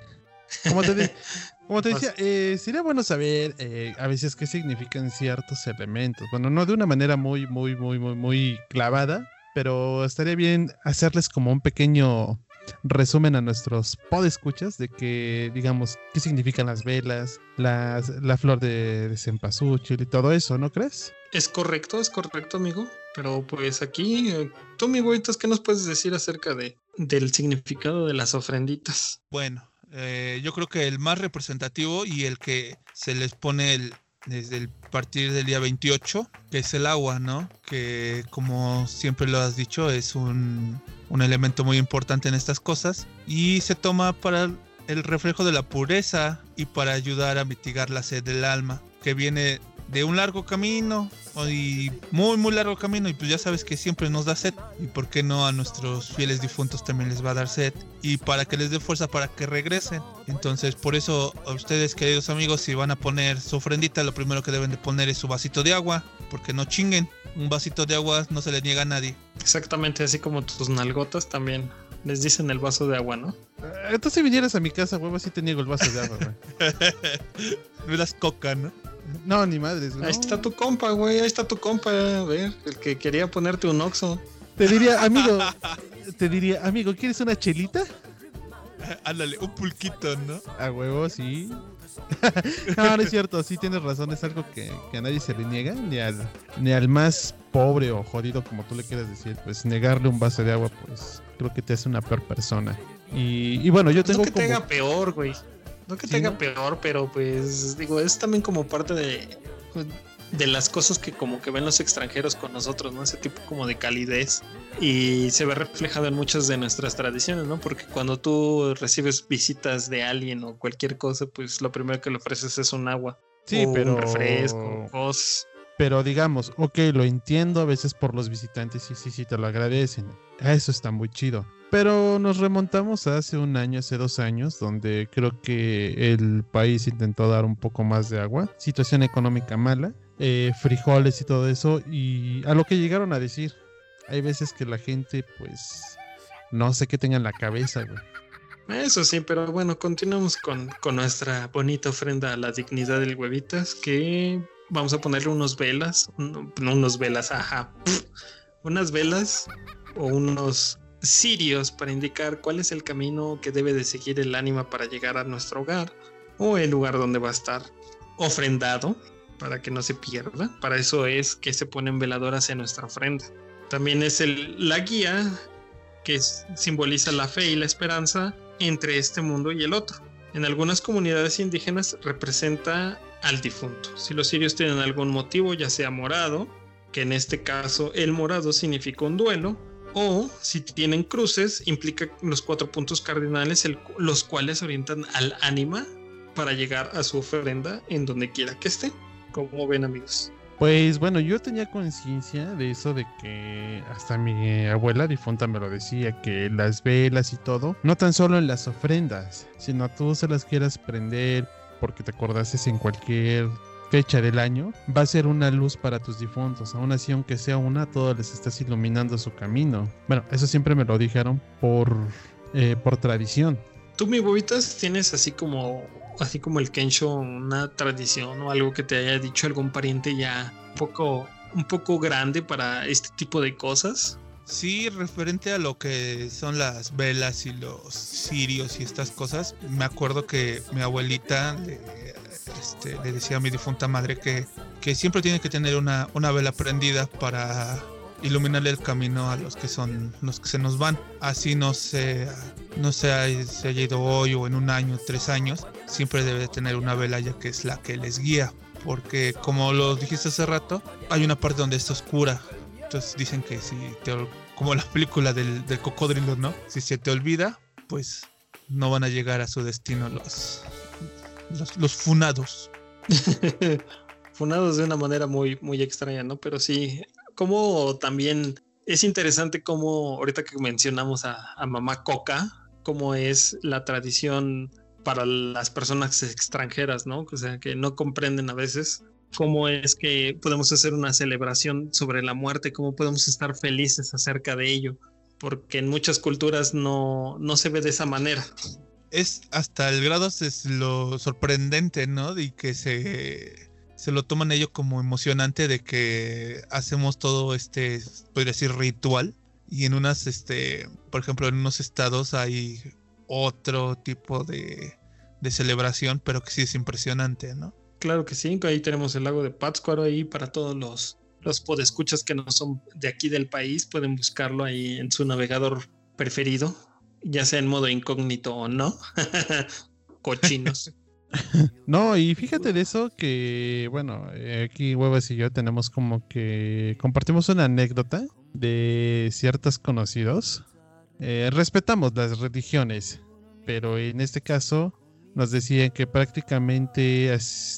Como te, de- como te decía, eh, sería bueno saber eh, a veces qué significan ciertos elementos. Bueno, no de una manera muy, muy, muy, muy, muy clavada, pero estaría bien hacerles como un pequeño resumen a nuestros podescuchas de que, digamos, qué significan las velas, las, la flor de, de cempasúchil y todo eso, ¿no crees? Es correcto, es correcto, amigo. Pero pues aquí, eh, tú, mi huevitas, ¿qué nos puedes decir acerca de, del significado de las ofrenditas? Bueno, eh, yo creo que el más representativo y el que se les pone el- desde el partir del día 28, que es el agua, ¿no? Que como siempre lo has dicho, es un, un elemento muy importante en estas cosas y se toma para el reflejo de la pureza y para ayudar a mitigar la sed del alma, que viene de un largo camino y muy muy largo camino y pues ya sabes que siempre nos da sed y por qué no a nuestros fieles difuntos también les va a dar sed y para que les dé fuerza para que regresen. Entonces por eso a ustedes queridos amigos si van a poner su ofrendita lo primero que deben de poner es su vasito de agua porque no chinguen un vasito de agua no se le niega a nadie Exactamente, así como tus nalgotas también les dicen el vaso de agua, ¿no? Eh, Entonces si vinieras a mi casa, huevo, sí te niego el vaso de agua, güey. me das coca no No, ni madres, güey. Ahí no. está tu compa, güey, ahí está tu compa, a ver, el que quería ponerte un oxo. Te diría, amigo, te diría, amigo, ¿quieres una chelita? ándale un pulquito no A huevo, sí. no, no es cierto, sí tienes razón, es algo que, que a nadie se le niega, ni al, ni al más pobre o jodido, como tú le quieras decir, pues negarle un vaso de agua, pues creo que te hace una peor persona. Y, y bueno, yo tengo no que te como... haga peor, güey. No que te Sí, haga ¿no? peor, pero pues digo, es también como parte de, de las cosas que como que ven los extranjeros con nosotros, ¿no? Ese tipo como de calidez. Y se ve reflejado en muchas de nuestras tradiciones, ¿no? Porque cuando tú recibes visitas de alguien o cualquier cosa, pues lo primero que le ofreces es un agua. Sí, o pero... Un refresco, cosas. Pero digamos, ok, lo entiendo a veces por los visitantes, sí, sí, sí, te lo agradecen. Eso está muy chido. Pero nos remontamos a hace un año, hace dos años, donde creo que el país intentó dar un poco más de agua. Situación económica mala, eh, frijoles y todo eso. Y a lo que llegaron a decir, hay veces que la gente, pues, no sé qué tenga en la cabeza, güey. Eso sí, pero bueno, continuamos con, con nuestra bonita ofrenda a la dignidad del huevitas, que vamos a ponerle unos velas, no unos velas, ajá, unas velas o unos cirios para indicar cuál es el camino que debe de seguir el ánima para llegar a nuestro hogar o el lugar donde va a estar ofrendado para que no se pierda. Para eso es que se ponen veladoras en nuestra ofrenda. También es la guía que simboliza la fe y la esperanza entre este mundo y el otro. En algunas comunidades indígenas representa al difunto. Si los sirios tienen algún motivo, ya sea morado, que en este caso el morado significa un duelo, o si tienen cruces, implica los cuatro puntos cardinales, los cuales orientan al ánima para llegar a su ofrenda en donde quiera que esté. Como ven amigos. Pues bueno, yo tenía conciencia de eso de que hasta mi abuela difunta me lo decía, que las velas y todo, no tan solo en las ofrendas, sino tú se las quieras prender porque te acordases en cualquier fecha del año, va a ser una luz para tus difuntos. Aún así, aunque sea una, todos les estás iluminando su camino. Bueno, eso siempre me lo dijeron por, eh, por tradición. Tú, mi bobitas, tienes así como, así como el Kensho, una tradición o algo que te haya dicho algún pariente ya un poco, un poco grande para este tipo de cosas. Sí, referente a lo que son las velas y los cirios y estas cosas, me acuerdo que mi abuelita le, este, decía a mi difunta madre que, que siempre tiene que tener una, una vela prendida para iluminarle el camino a los que son los que se nos van. Así no se, no se, haya ido hoy o en un año, tres años, siempre debe tener una vela ya que es la que les guía. Porque como lo dijiste hace rato, hay una parte donde está oscura. Entonces dicen que si te, como la película del, del cocodrilo, ¿no? Si se te olvida, pues no van a llegar a su destino los, los, los funados. Funados de una manera muy, muy extraña, ¿no? Pero sí, como también es interesante como ahorita que mencionamos a, Mamá Coca, cómo es la tradición para las personas extranjeras, ¿no? O sea, que no comprenden a veces cómo es que podemos hacer una celebración sobre la muerte, cómo podemos estar felices acerca de ello, porque en muchas culturas no, no se ve de esa manera. Es hasta el grado es lo sorprendente, ¿no? De que se, se lo toman ellos como emocionante de que hacemos todo este, podría decir, ritual. Y en unas, este, por ejemplo, en unos estados hay otro tipo de, de celebración, pero que sí es impresionante, ¿no? Claro que sí, ahí tenemos el lago de Pátzcuaro ahí para todos los, los podescuchas que no son de aquí del país, pueden buscarlo ahí en su navegador preferido, ya sea en modo incógnito o no. Cochinos. No, y fíjate de eso que, bueno, eh, aquí Huevas y yo tenemos como que compartimos una anécdota de ciertos conocidos. Eh, respetamos las religiones, pero en este caso nos decían que prácticamente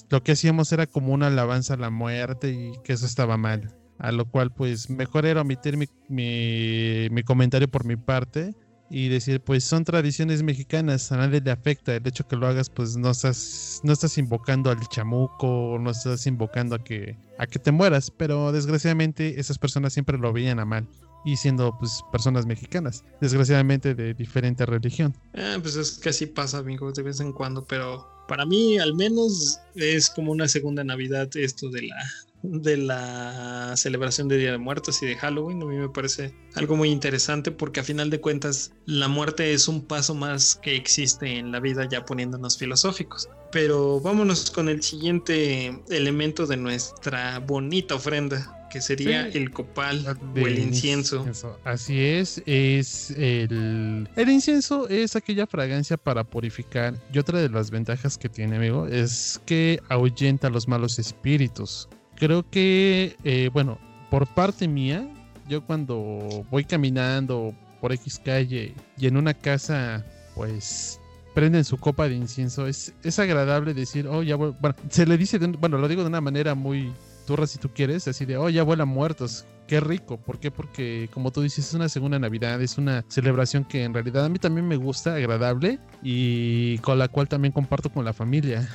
lo que hacíamos era como una alabanza a la muerte y que eso estaba mal. A lo cual pues mejor era omitir mi, mi- mi comentario por mi parte y decir pues son tradiciones mexicanas, a nadie le afecta el hecho que lo hagas pues no estás, no estás invocando al chamuco, no estás invocando a que, a que te mueras, pero desgraciadamente esas personas siempre lo veían a mal y siendo pues personas mexicanas, desgraciadamente de diferente religión. Ah, pues es que así pasa, amigos, de vez en cuando, pero para mí al menos es como una segunda Navidad esto de la de la celebración de Día de Muertos y de Halloween. A mí me parece algo muy interesante porque a final de cuentas la muerte es un paso más que existe en la vida ya poniéndonos filosóficos. Pero vámonos con el siguiente elemento de nuestra bonita ofrenda, que sería Sí. el copal o el incienso. Así es, es el, el incienso es aquella fragancia para purificar y otra de las ventajas que tiene, amigo, es que ahuyenta los malos espíritus. Creo que, eh, bueno, por parte mía, yo cuando voy caminando por X calle y en una casa, pues prenden su copa de incienso, es, es agradable decir, oh, ya voy, bueno, se le dice, de bueno, lo digo de una manera muy turra si tú quieres, así de, oh, ya vuelan muertos, qué rico, ¿por qué? Porque como tú dices, es una segunda Navidad, es una celebración que en realidad a mí también me gusta, agradable y con la cual también comparto con la familia.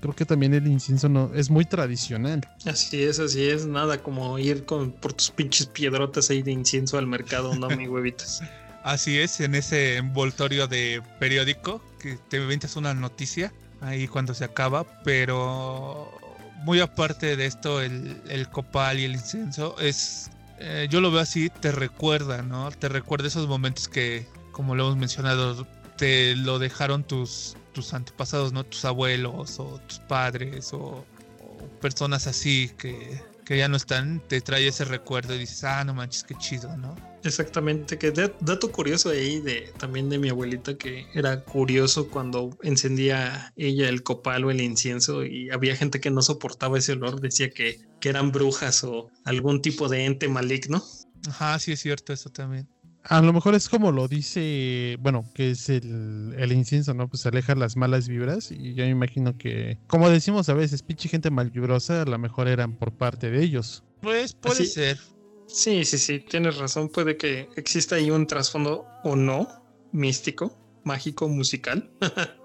Creo que también el incienso no, es muy tradicional. Así es, así es, nada como ir con por tus pinches piedrotas ahí de incienso al mercado, no, mi huevitas. Así es, en ese envoltorio de periódico que te inventas una noticia ahí cuando se acaba, pero muy aparte de esto, el, el copal y el incienso es, eh, yo lo veo así, te recuerda, ¿no? Te recuerda esos momentos que, como lo hemos mencionado, te lo dejaron tus, tus antepasados, ¿no? Tus abuelos o tus padres o, o personas así que, que ya no están, te trae ese recuerdo y dices, ah, no manches, qué chido, ¿no? Exactamente, que da- dato curioso ahí de también de mi abuelita que era curioso cuando encendía ella el copal o el incienso y había gente que no soportaba ese olor, decía que, que eran brujas o algún tipo de ente maligno. Ajá, sí es cierto eso también. A lo mejor es como lo dice, bueno, que es el, el incienso, ¿no? Pues aleja las malas vibras y yo me imagino que, como decimos a veces, pinche gente malvibrosa, a lo mejor eran por parte de ellos. Pues puede Así- ser. Sí, sí, sí, tienes razón, puede que exista ahí un trasfondo o no, místico, mágico, musical.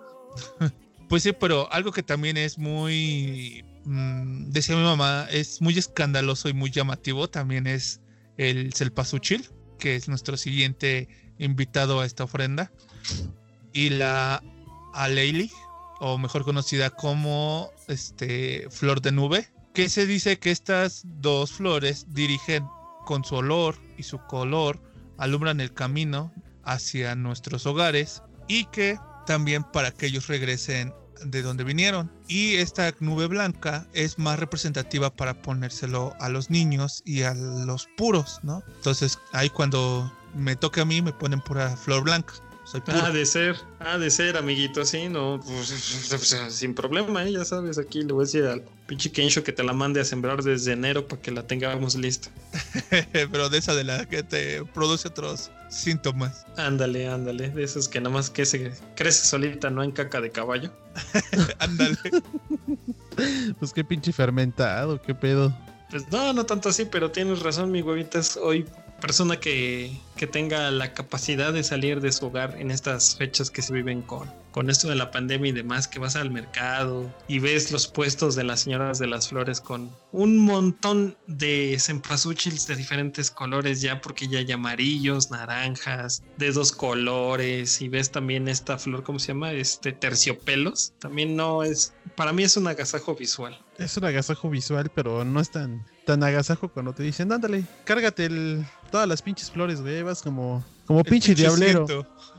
Pues sí, pero algo que también es muy mm, decía mi mamá, es muy escandaloso y muy llamativo. También es el Selpasuchil, que es nuestro siguiente invitado a esta ofrenda. Y la Aleili, o mejor conocida como este, flor de nube, que se dice que estas dos flores dirigen con su olor y su color, alumbran el camino hacia nuestros hogares y que también para que ellos regresen de donde vinieron. Y esta nube blanca es más representativa para ponérselo a los niños y a los puros, ¿no? Entonces ahí cuando me toque a mí me ponen pura flor blanca. Soy puro. Ha de ser, ha de ser, amiguito, sí, no, pues, sin problema, ¿eh? ya sabes, aquí le voy a decir al pinche Kensho que te la mande a sembrar desde enero para que la tengamos lista. Pero de esa de la que te produce otros síntomas. Ándale, ándale, de esas que nada más que se crece solita, no en caca de caballo. Ándale. Pues qué pinche fermentado, qué pedo. Pues no, no tanto así, pero tienes razón, mi huevitas. Hoy, persona que, que tenga la capacidad de salir de su hogar en estas fechas que se viven con, con esto de la pandemia y demás, que vas al mercado y ves los puestos de las señoras de las flores con un montón de cempasúchiles de diferentes colores ya, porque ya hay amarillos, naranjas, de dos colores, y ves también esta flor, ¿cómo se llama? Este terciopelos. También no es, para mí es un agasajo visual. Es un agasajo visual, pero no es tan, tan agasajo cuando te dicen, ándale, cárgate el, todas las pinches flores, güey. Vas como, como El pinche diablero.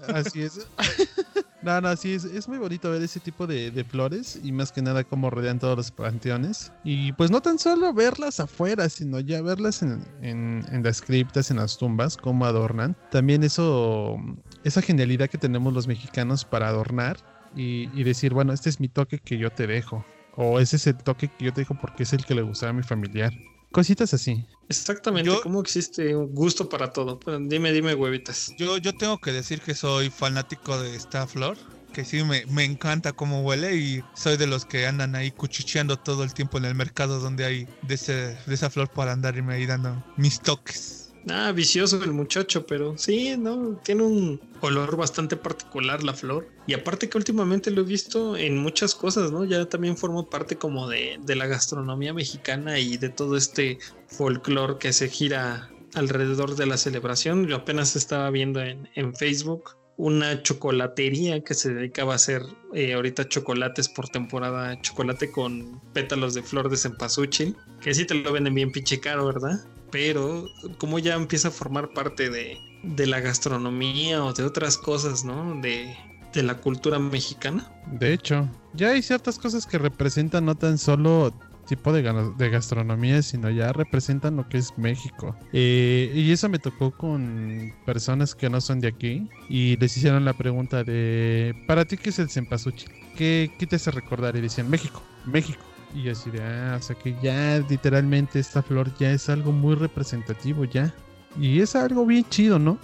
Así es. no, no, sí, es, es muy bonito ver ese tipo de, de flores y más que nada cómo rodean todos los panteones. Y pues no tan solo verlas afuera, sino ya verlas en, en, en las criptas, en las tumbas, cómo adornan. También eso, esa genialidad que tenemos los mexicanos para adornar y, y decir, bueno, este es mi toque que yo te dejo. O ese es el toque que yo te dejo porque es el que le gustaba a mi familiar. Cositas así. Exactamente, Yo- ¿cómo existe un gusto para todo? Pues, dime, dime, huevitas. Yo, yo tengo que decir que soy fanático de esta flor. Que sí, me, me encanta cómo huele y soy de los que andan ahí cuchicheando todo el tiempo en el mercado donde hay de, ese, de esa flor para andarme ahí dando mis toques. Ah, vicioso el muchacho, pero sí, ¿no? Tiene un olor bastante particular la flor. Y aparte que últimamente lo he visto en muchas cosas, ¿no? Ya también forma parte como de, de la gastronomía mexicana y de todo este folclore que se gira alrededor de la celebración. Yo apenas estaba viendo en, en Facebook una chocolatería que se dedicaba a hacer eh, ahorita chocolates por temporada, chocolate con pétalos de flor de cempasúchil, que sí te lo venden bien pinche caro, ¿verdad? Pero como ya empieza a formar parte de, de la gastronomía o de otras cosas, ¿no? De, de la cultura mexicana. De hecho, ya hay ciertas cosas que representan no tan solo tipo de, de gastronomía, sino ya representan lo que es México. Eh, y eso me tocó con personas que no son de aquí y les hicieron la pregunta de, ¿para ti qué es el cempasúchil? ¿Qué, qué te hace recordar? Y decían, México, México. Y así de, ah, o sea que ya literalmente esta flor ya es algo muy representativo ya. Y es algo bien chido, ¿no?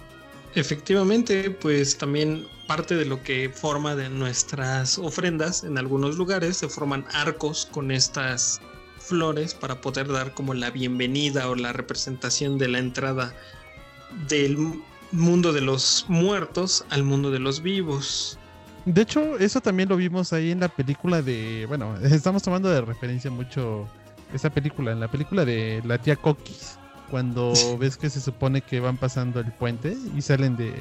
Efectivamente, pues también parte de lo que forma de nuestras ofrendas en algunos lugares se forman arcos con estas flores para poder dar como la bienvenida o la representación de la entrada del mundo de los muertos al mundo de los vivos. De hecho, eso también lo vimos ahí en la película de. Bueno, estamos tomando de referencia mucho esa película, en la película de la tía Coquis. Cuando ves que se supone que van pasando el puente y salen de,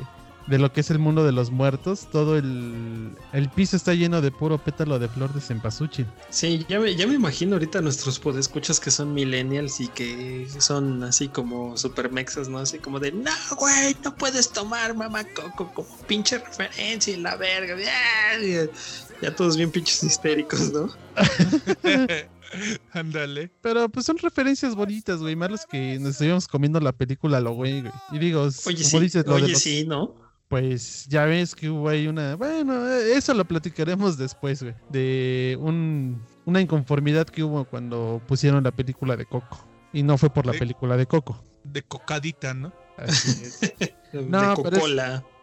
de lo que es el mundo de los muertos, todo el, el piso está lleno de puro pétalo de flor de cempasúchil. Sí, ya me, ya me imagino ahorita nuestros podescuchas que son millennials y que son así como super mexas, ¿no? Así como de, no, güey, no puedes tomar mamá coco como pinche referencia y la verga. Ya, ya todos bien pinches histéricos, ¿no? Ándale. Pero pues son referencias bonitas, güey. Más los que nos estuvimos comiendo la película lo güey, güey. Y digo, Oye, sí, dices, lo de oye, los- sí, ¿no? Pues ya ves que hubo ahí una. Bueno, eso lo platicaremos después, güey. De un, una inconformidad que hubo cuando pusieron la película de Coco. Y no fue por la película de Coco. De cocadita, ¿no? Así es. De No, pero es-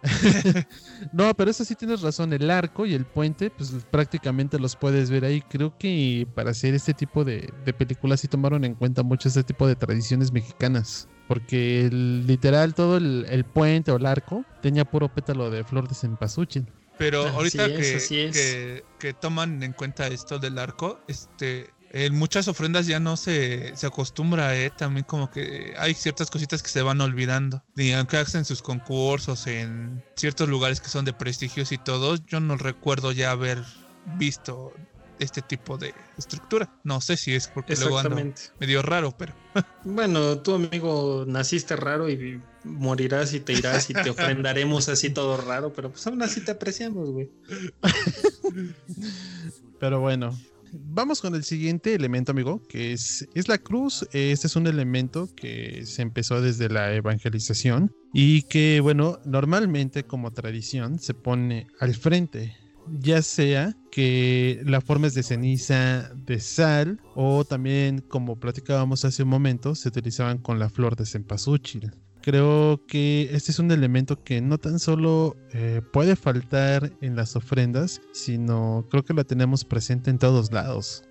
no, pero eso sí tienes razón. El arco y el puente, pues prácticamente los puedes ver ahí. Creo que para hacer este tipo de, de películas sí tomaron en cuenta mucho este tipo de tradiciones mexicanas. Porque el- literal todo el, el puente o el arco tenía puro pétalo de flor de cempasúchil. Pero ahorita es, que, así es. que, que toman en cuenta esto del arco, este, en muchas ofrendas ya no se, se acostumbra, ¿eh? También como que hay ciertas cositas que se van olvidando. Y aunque hacen sus concursos en ciertos lugares que son de prestigios y todo, yo no recuerdo ya haber visto este tipo de estructura. No sé si es porque luego ando medio raro, pero Bueno, tu amigo naciste raro y morirás y te irás y te ofrendaremos así todo raro, pero pues aún así te apreciamos, güey. Pero bueno, vamos con el siguiente elemento, amigo, que es, es la cruz. Este es un elemento que se empezó desde la evangelización y que, bueno, normalmente como tradición se pone al frente. Ya sea que la forma es de ceniza de sal o también, como platicábamos hace un momento, se utilizaban con la flor de cempasúchil. Creo que este es un elemento que no tan solo eh, puede faltar en las ofrendas, sino creo que la tenemos presente en todos lados.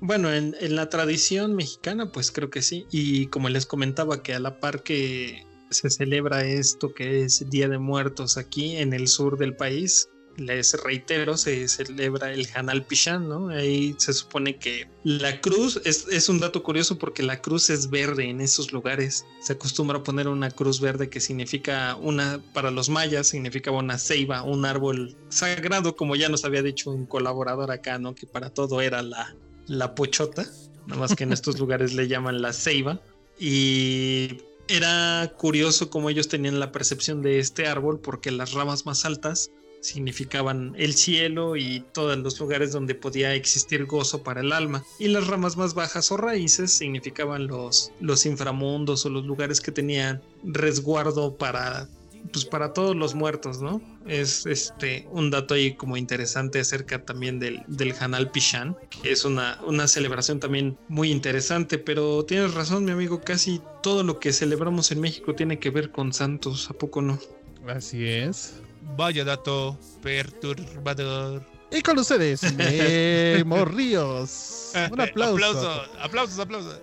Bueno, en, en la tradición mexicana, pues creo que sí. Y como les comentaba, que a la par que se celebra esto que es Día de Muertos aquí en el sur del país, les reitero, se celebra el Hanal Pichán, ¿no? Ahí se supone que la cruz, es, es, un dato curioso porque la cruz es verde en esos lugares. Se acostumbra a poner una cruz verde que significa una, para los mayas, significaba una ceiba, un árbol sagrado, como ya nos había dicho un colaborador acá, ¿no? Que para todo era la, la pochota, nada más que en estos lugares le llaman la ceiba. Y era curioso cómo ellos tenían la percepción de este árbol porque las ramas más altas significaban el cielo y todos los lugares donde podía existir gozo para el alma. Y las ramas más bajas o raíces significaban los, los inframundos o los lugares que tenían resguardo para pues para todos los muertos, ¿no? Es este un dato ahí como interesante acerca también del, del Hanal Pichán, que es una, una celebración también muy interesante, pero tienes razón, mi amigo, casi todo lo que celebramos en México tiene que ver con santos, ¿a poco no? Así es. Vaya dato perturbador. Y con ustedes, Memo Ríos. Un aplauso. aplauso, aplausos, aplausos.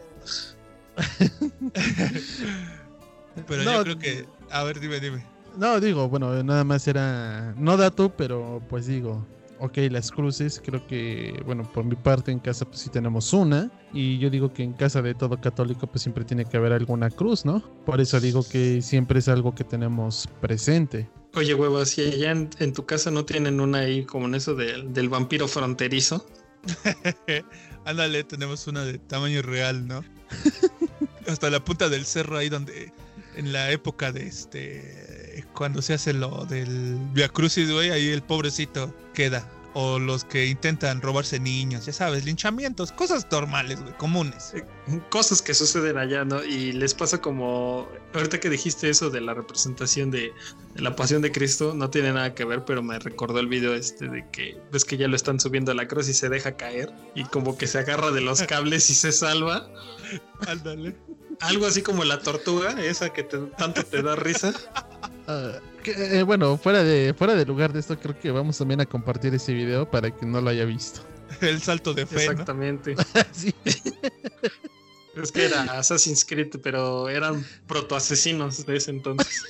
pero No, yo creo que. A ver, dime, dime. No, digo, bueno, nada más era. No dato, pero pues digo. Ok, las cruces, creo que, bueno, por mi parte en casa pues sí tenemos una. Y yo digo que en casa de todo católico pues siempre tiene que haber alguna cruz, ¿no? Por eso digo que siempre es algo que tenemos presente. Oye, huevo, si allá en, en tu casa no tienen una ahí como en eso del- del vampiro fronterizo. Ándale, tenemos una de tamaño real, ¿no? Hasta la punta del cerro ahí donde en la época de este cuando se hace lo del Via Crucis, güey, ahí el pobrecito queda. O los que intentan robarse niños, ya sabes, linchamientos, cosas normales, güey, comunes. Cosas que suceden allá, ¿no? Y les pasa como. Ahorita que dijiste eso de la representación de, de la pasión de Cristo, no tiene nada que ver, pero me recordó el video este de que ves que ya lo están subiendo a la cruz y se deja caer. Y como que se agarra de los cables y se salva. Ándale. Algo así como la tortuga, esa que te- tanto te da risa. Ah, que, eh, bueno, fuera de, fuera de lugar de esto, creo que vamos también a compartir ese video para que no lo haya visto. El salto de fe, ¿no? Exactamente. Sí. Es que era Assassin's Creed, pero eran protoasesinos de ese entonces.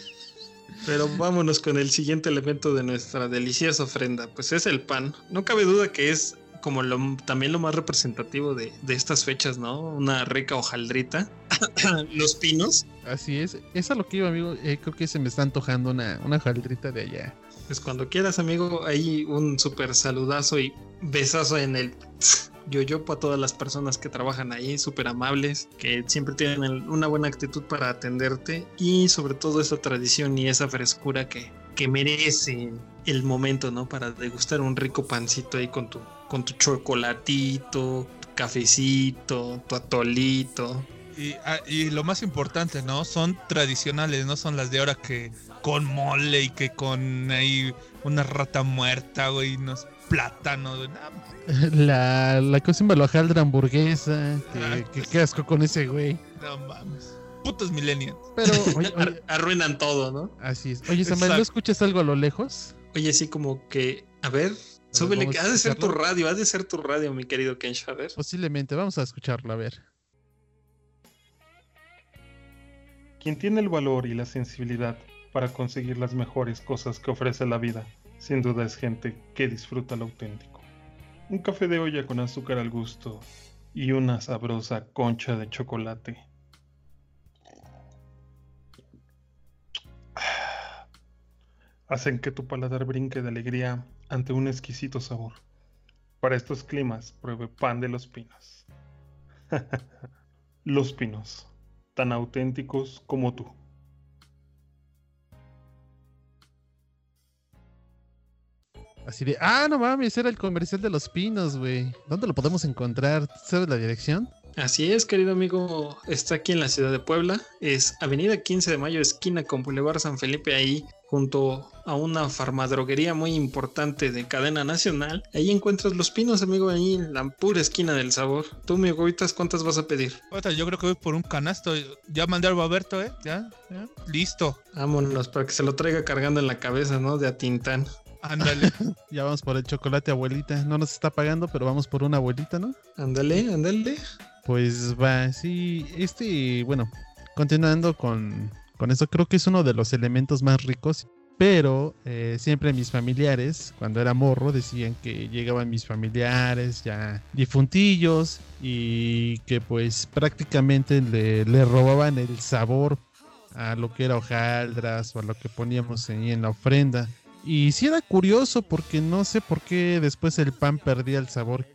Pero vámonos con el siguiente elemento de nuestra deliciosa ofrenda, pues es el pan. No cabe duda que es como lo, también lo más representativo de, de estas fechas, ¿no? Una rica hojaldrita. Los pinos, Así es. Es a lo que iba, amigo. Eh, creo que se me está antojando una, una jaldrita de allá. pues cuando quieras, amigo, ahí un súper saludazo y besazo en el yo-yo para todas las personas que trabajan ahí, súper amables, que siempre tienen una buena actitud para atenderte y sobre todo esa tradición y esa frescura que, que merece el momento, ¿no? Para degustar un rico pancito ahí con tu, con tu chocolatito, tu cafecito, tu atolito. Y, ah, y lo más importante, ¿no? Son tradicionales, no son las de ahora que con mole y que con ahí una rata muerta, güey, unos plátanos. güey, no, La, la cosa en la hojaldra hamburguesa. Que, Ah, que pues. qué asco con ese güey. no mames. Putos millennials. Pero, oye, oye, Ar- arruinan todo, ¿no? así es. Oye, Samuel, ¿no escuchas algo a lo lejos? Oye, así como que, a ver, súbele, que ha de ser tu radio, ha de ser tu radio, mi querido Kensha, a ver. Posiblemente, vamos a escucharlo, a ver. Quien tiene el valor y la sensibilidad para conseguir las mejores cosas que ofrece la vida, sin duda es gente que disfruta lo auténtico. Un café de olla con azúcar al gusto y una sabrosa concha de chocolate. Hacen que tu paladar brinque de alegría ante un exquisito sabor. Para estos climas, pruebe pan de los pinos. los pinos, tan auténticos como tú. Así de, ah, no mames, era el comercial de los pinos, güey. ¿Dónde lo podemos encontrar? ¿Sabes la dirección? Así es, querido amigo, está aquí en la ciudad de Puebla. Es Avenida 15 de Mayo, esquina con Boulevard San Felipe, ahí junto a una farmadroguería muy importante de cadena nacional. Ahí encuentras los pinos, amigo, ahí en la pura esquina del sabor. Tú, mi gobitas, ¿cuántas vas a pedir? Yo creo que voy por un canasto. Ya mandé al Roberto, ¿eh? ¿Ya? ¿Ya? Listo. Vámonos, para que se lo traiga cargando en la cabeza, ¿no? De Atintán. Ándale. Ya vamos por el chocolate, abuelita. No nos está pagando, pero vamos por una abuelita, ¿no? Ándale, ándale. Pues va, sí, este, bueno, continuando con, con eso, creo que es uno de los elementos más ricos, pero eh, siempre mis familiares, cuando era morro, decían que llegaban mis familiares ya difuntillos y que pues prácticamente le, le robaban el sabor a lo que era hojaldras o a lo que poníamos ahí en la ofrenda. Y sí era curioso porque no sé por qué después el pan perdía el sabor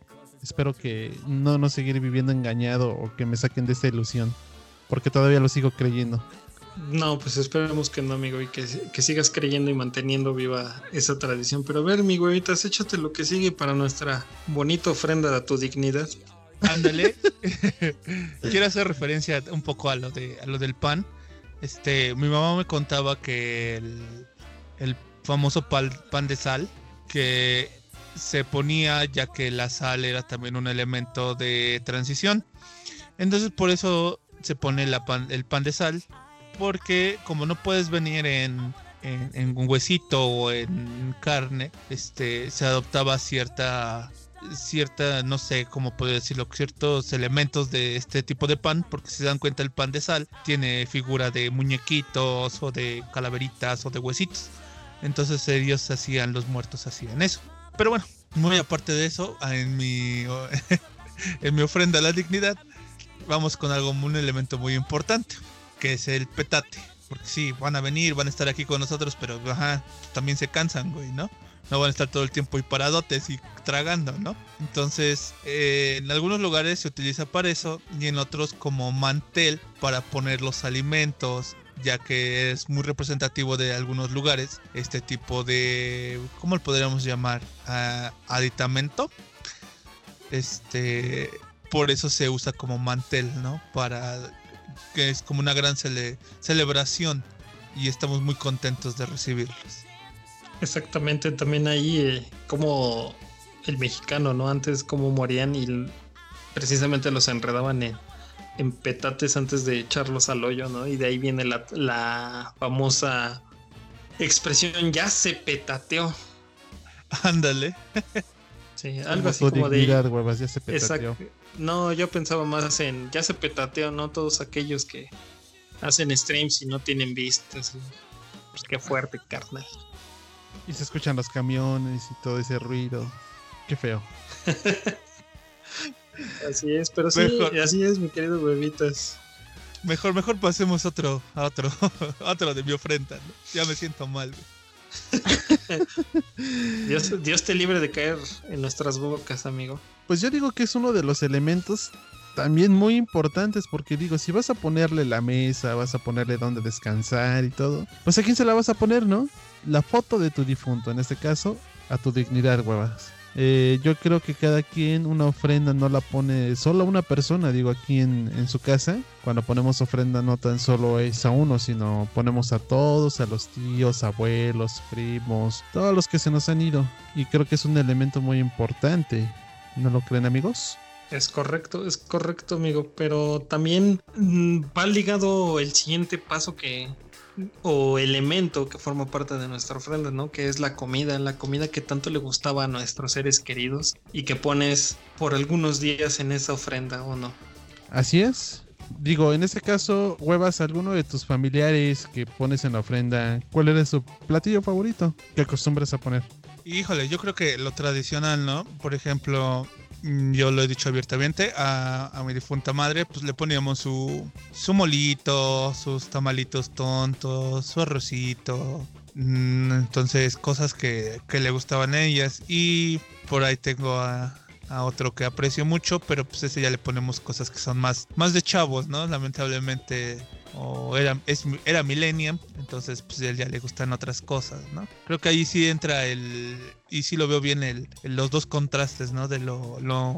espero que no, no seguir viviendo engañado o que me saquen de esta ilusión. Porque todavía lo sigo creyendo. No, pues esperemos que no, amigo, y que, que sigas creyendo y manteniendo viva esa tradición. Pero a ver, mi huevitas, échate lo que sigue para nuestra bonita ofrenda a tu dignidad. Ándale. Quiero hacer referencia un poco a lo de a lo del pan. Este, mi mamá me contaba que el, el famoso pan, pan de sal, que se ponía ya que la sal era también un elemento de transición. Entonces por eso se pone la pan, el pan de sal, porque como no puedes venir en, en, un huesito o en carne, este, se adoptaba cierta cierta, no sé cómo puedo decirlo, ciertos elementos de este tipo de pan, porque si se dan cuenta el pan de sal tiene figura de muñequitos o de calaveritas o de huesitos. Entonces ellos hacían, los muertos hacían eso. Pero bueno, muy aparte de eso, en mi, en mi ofrenda a la dignidad, vamos con algo, un elemento muy importante, que es el petate. Porque sí, van a venir, van a estar aquí con nosotros, pero también se cansan, güey, ¿no? No van a estar todo el tiempo y paradotes y tragando, ¿no? Entonces, eh, en algunos lugares se utiliza para eso y en otros como mantel para poner los alimentos, ya que es muy representativo de algunos lugares este tipo de, ¿cómo lo podríamos llamar? Aditamento. Este, por eso se usa como mantel, ¿no? Para que es como una gran cele celebración y estamos muy contentos de recibirlos. Exactamente, también ahí eh, como el mexicano, ¿no? Antes como morían y precisamente los enredaban en en petates antes de echarlos al hoyo, ¿no? Y de ahí viene la, famosa expresión ya se petateó. Ándale. Sí, algo así como de. ya se petateó. No, yo pensaba más en ya se petateó, ¿no? Todos aquellos que hacen streams y no tienen vistas. Pues qué fuerte, carnal. Y se escuchan los camiones y todo ese ruido. Qué feo. Así es, pero sí, así es, mi querido bebitas. Mejor, mejor pasemos otro, a otro, otro de mi ofrenda, Ya me siento mal, Dios, Dios te libre de caer en nuestras bocas, amigo. Pues yo digo que es uno de los elementos también muy importantes porque digo, si vas a ponerle la mesa, vas a ponerle donde descansar y todo, pues a quién se la vas a poner, ¿no? La foto de tu difunto, en este caso, a tu dignidad, huevas. Eh, yo creo que cada quien una ofrenda no la pone solo una persona, digo aquí en, en, su casa. Cuando ponemos ofrenda no tan solo es a uno, sino ponemos a todos, a los tíos, abuelos, primos, todos los que se nos han ido. Y creo que es un elemento muy importante. ¿No lo creen amigos? Es correcto, es correcto amigo, pero también mm, va ligado el siguiente paso que, o elemento que forma parte de nuestra ofrenda, ¿no? Que es la comida, la comida que tanto le gustaba a nuestros seres queridos y que pones por algunos días en esa ofrenda, ¿o no? Así es. Digo, en este caso, huevas, alguno de tus familiares que pones en la ofrenda, ¿cuál era su platillo favorito que acostumbras a poner? Híjole, yo creo que lo tradicional, ¿no? Por ejemplo, yo lo he dicho abiertamente, a, a mi difunta madre, pues le poníamos su, su molito, sus tamalitos tontos, su arrocito. mm, Entonces, cosas que, que le gustaban a ellas. Y por ahí tengo a, a otro que aprecio mucho, pero pues ese ya le ponemos cosas que son más, más de chavos, ¿no? Lamentablemente, o era, es, era millennium, entonces pues a él ya le gustan otras cosas, ¿no? Creo que ahí sí entra el, y sí lo veo bien, el, el- los dos contrastes, ¿no? De lo, lo,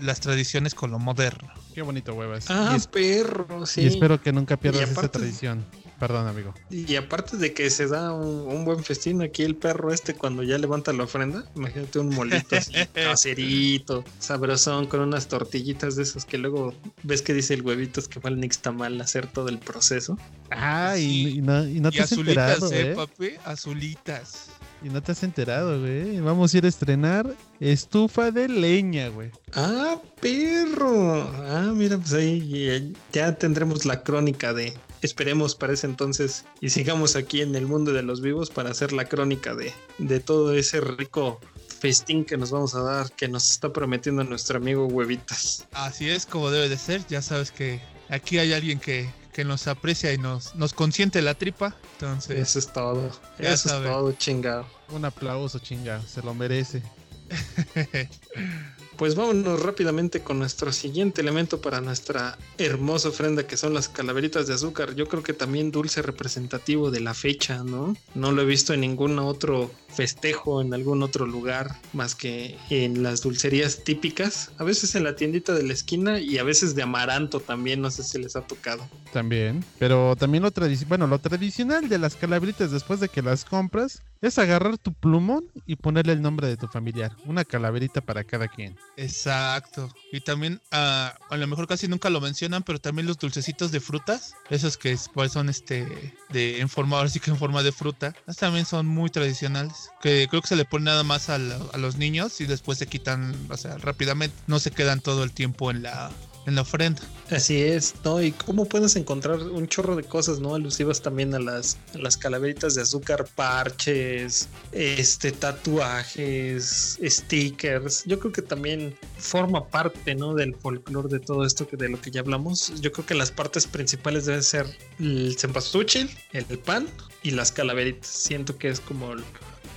las tradiciones con lo moderno. Qué bonito, huevas. Ah, y, es- perro, sí. y espero que nunca pierdas Y esa aparte- tradición. Perdón, amigo. Y aparte de que se da un, un buen festín aquí el perro este cuando ya levanta la ofrenda, imagínate un molito así, caserito, sabrosón, con unas tortillitas de esas que luego ves que dice el huevito es que va al Nixtamal a hacer todo el proceso. Ah, y, Sí. y no, y no te y has azulitas, enterado, ¿eh, ¿eh? papi? Azulitas. Y no te has enterado, güey. Vamos a ir a estrenar estufa de leña, güey. Ah, perro. Ah, mira, pues ahí eh, ya tendremos la crónica de. Esperemos para ese entonces y sigamos aquí en el mundo de los vivos para hacer la crónica de, de todo ese rico festín que nos vamos a dar, que nos está prometiendo nuestro amigo Huevitas. Así es como debe de ser. Ya sabes que aquí hay alguien que, que nos aprecia y nos, nos consiente la tripa. Entonces, Eso es todo. Ya Eso sabe. es todo, chingado. Un aplauso, chinga. Se lo merece. Pues vámonos rápidamente con nuestro siguiente elemento para nuestra hermosa ofrenda que son las calaveritas de azúcar. Yo creo que también dulce representativo de la fecha, ¿no? No lo he visto en ningún otro festejo, en algún otro lugar, más que en las dulcerías típicas. A veces en la tiendita de la esquina y a veces de amaranto también, no sé si les ha tocado. También. Pero también lo. Bueno, lo tradicional de las calaveritas después de que las compras es agarrar tu plumón y ponerle el nombre de tu familiar. Una calaverita para cada quien. Exacto. Y también, ah, a lo mejor casi nunca lo mencionan, pero también los dulcecitos de frutas, esos que es- pues, son este de en forma, ahora sí que en forma de fruta, también son muy tradicionales. Que creo que se le pone nada más a, a los niños y después se quitan, o sea, rápidamente. No se quedan todo el tiempo en la, en la ofrenda. Así es, ¿no? Y cómo puedes encontrar un chorro de cosas, ¿no? Alusivas también a las, a las calaveritas de azúcar, parches, este, tatuajes, stickers. Yo creo que también forma parte, ¿no? Del folclore de todo esto que de lo que ya hablamos. Yo creo que las partes principales deben ser el cempasúchil, el pan y las calaveritas. Siento que es como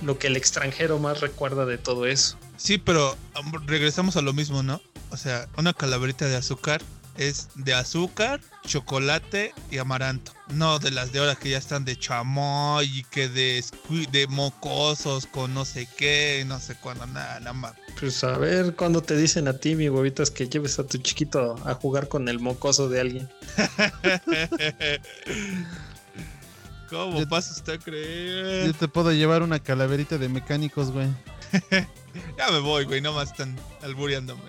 lo que el extranjero más recuerda de todo eso. Sí, pero regresamos a lo mismo, ¿no? O sea, una calaverita de azúcar es de azúcar, chocolate y amaranto. No de las de ahora que ya están de chamoy y que de, de mocosos con no sé qué, no sé cuándo, nada, nada más. Pues a ver cuando te dicen a ti, mi huevitas, que lleves a tu chiquito a jugar con el mocoso de alguien. ¿Cómo Yo- pasa usted a Yo creer? te puedo llevar una calaverita de mecánicos, güey. Ya me voy, güey, no más están albureándome.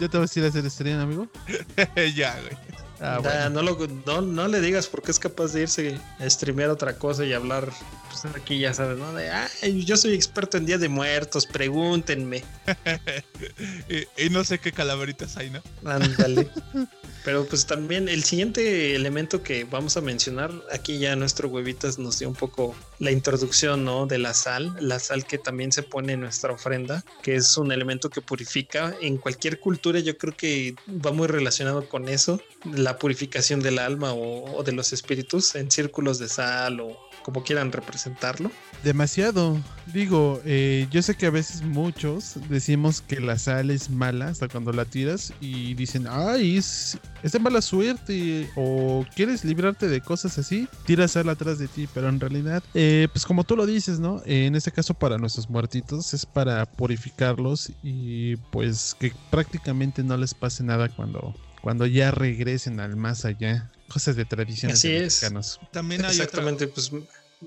¿Ya te vas a ir a hacer estreno, amigo? ya, güey. Ah, no, lo- no, no le digas porque es capaz de irse a streamear otra cosa y hablar. Pues aquí ya sabes, ¿no? De, ay, yo soy experto en Día de Muertos, pregúntenme. y, y no sé qué calaveritas hay, ¿no? Ándale. Pero pues también el siguiente elemento que vamos a mencionar, aquí ya nuestro huevitas nos dio un poco la introducción, ¿no? De la sal, la sal que también se pone en nuestra ofrenda, que es un elemento que purifica. En cualquier cultura yo creo que va muy relacionado con eso, la purificación del alma o, o de los espíritus en círculos de sal o como quieran representarlo. Demasiado. Digo, eh, yo sé que a veces muchos decimos que la sal es mala hasta cuando la tiras y dicen, ay, es, es de mala suerte o quieres librarte de cosas así, tira sal atrás de ti, pero en realidad, eh, pues como tú lo dices, ¿no? Eh, en este caso para nuestros muertitos es para purificarlos y pues que prácticamente no les pase nada cuando, cuando ya regresen al más allá. Cosas de tradiciones Así de es. mexicanos. También hay otra- Exactamente, pues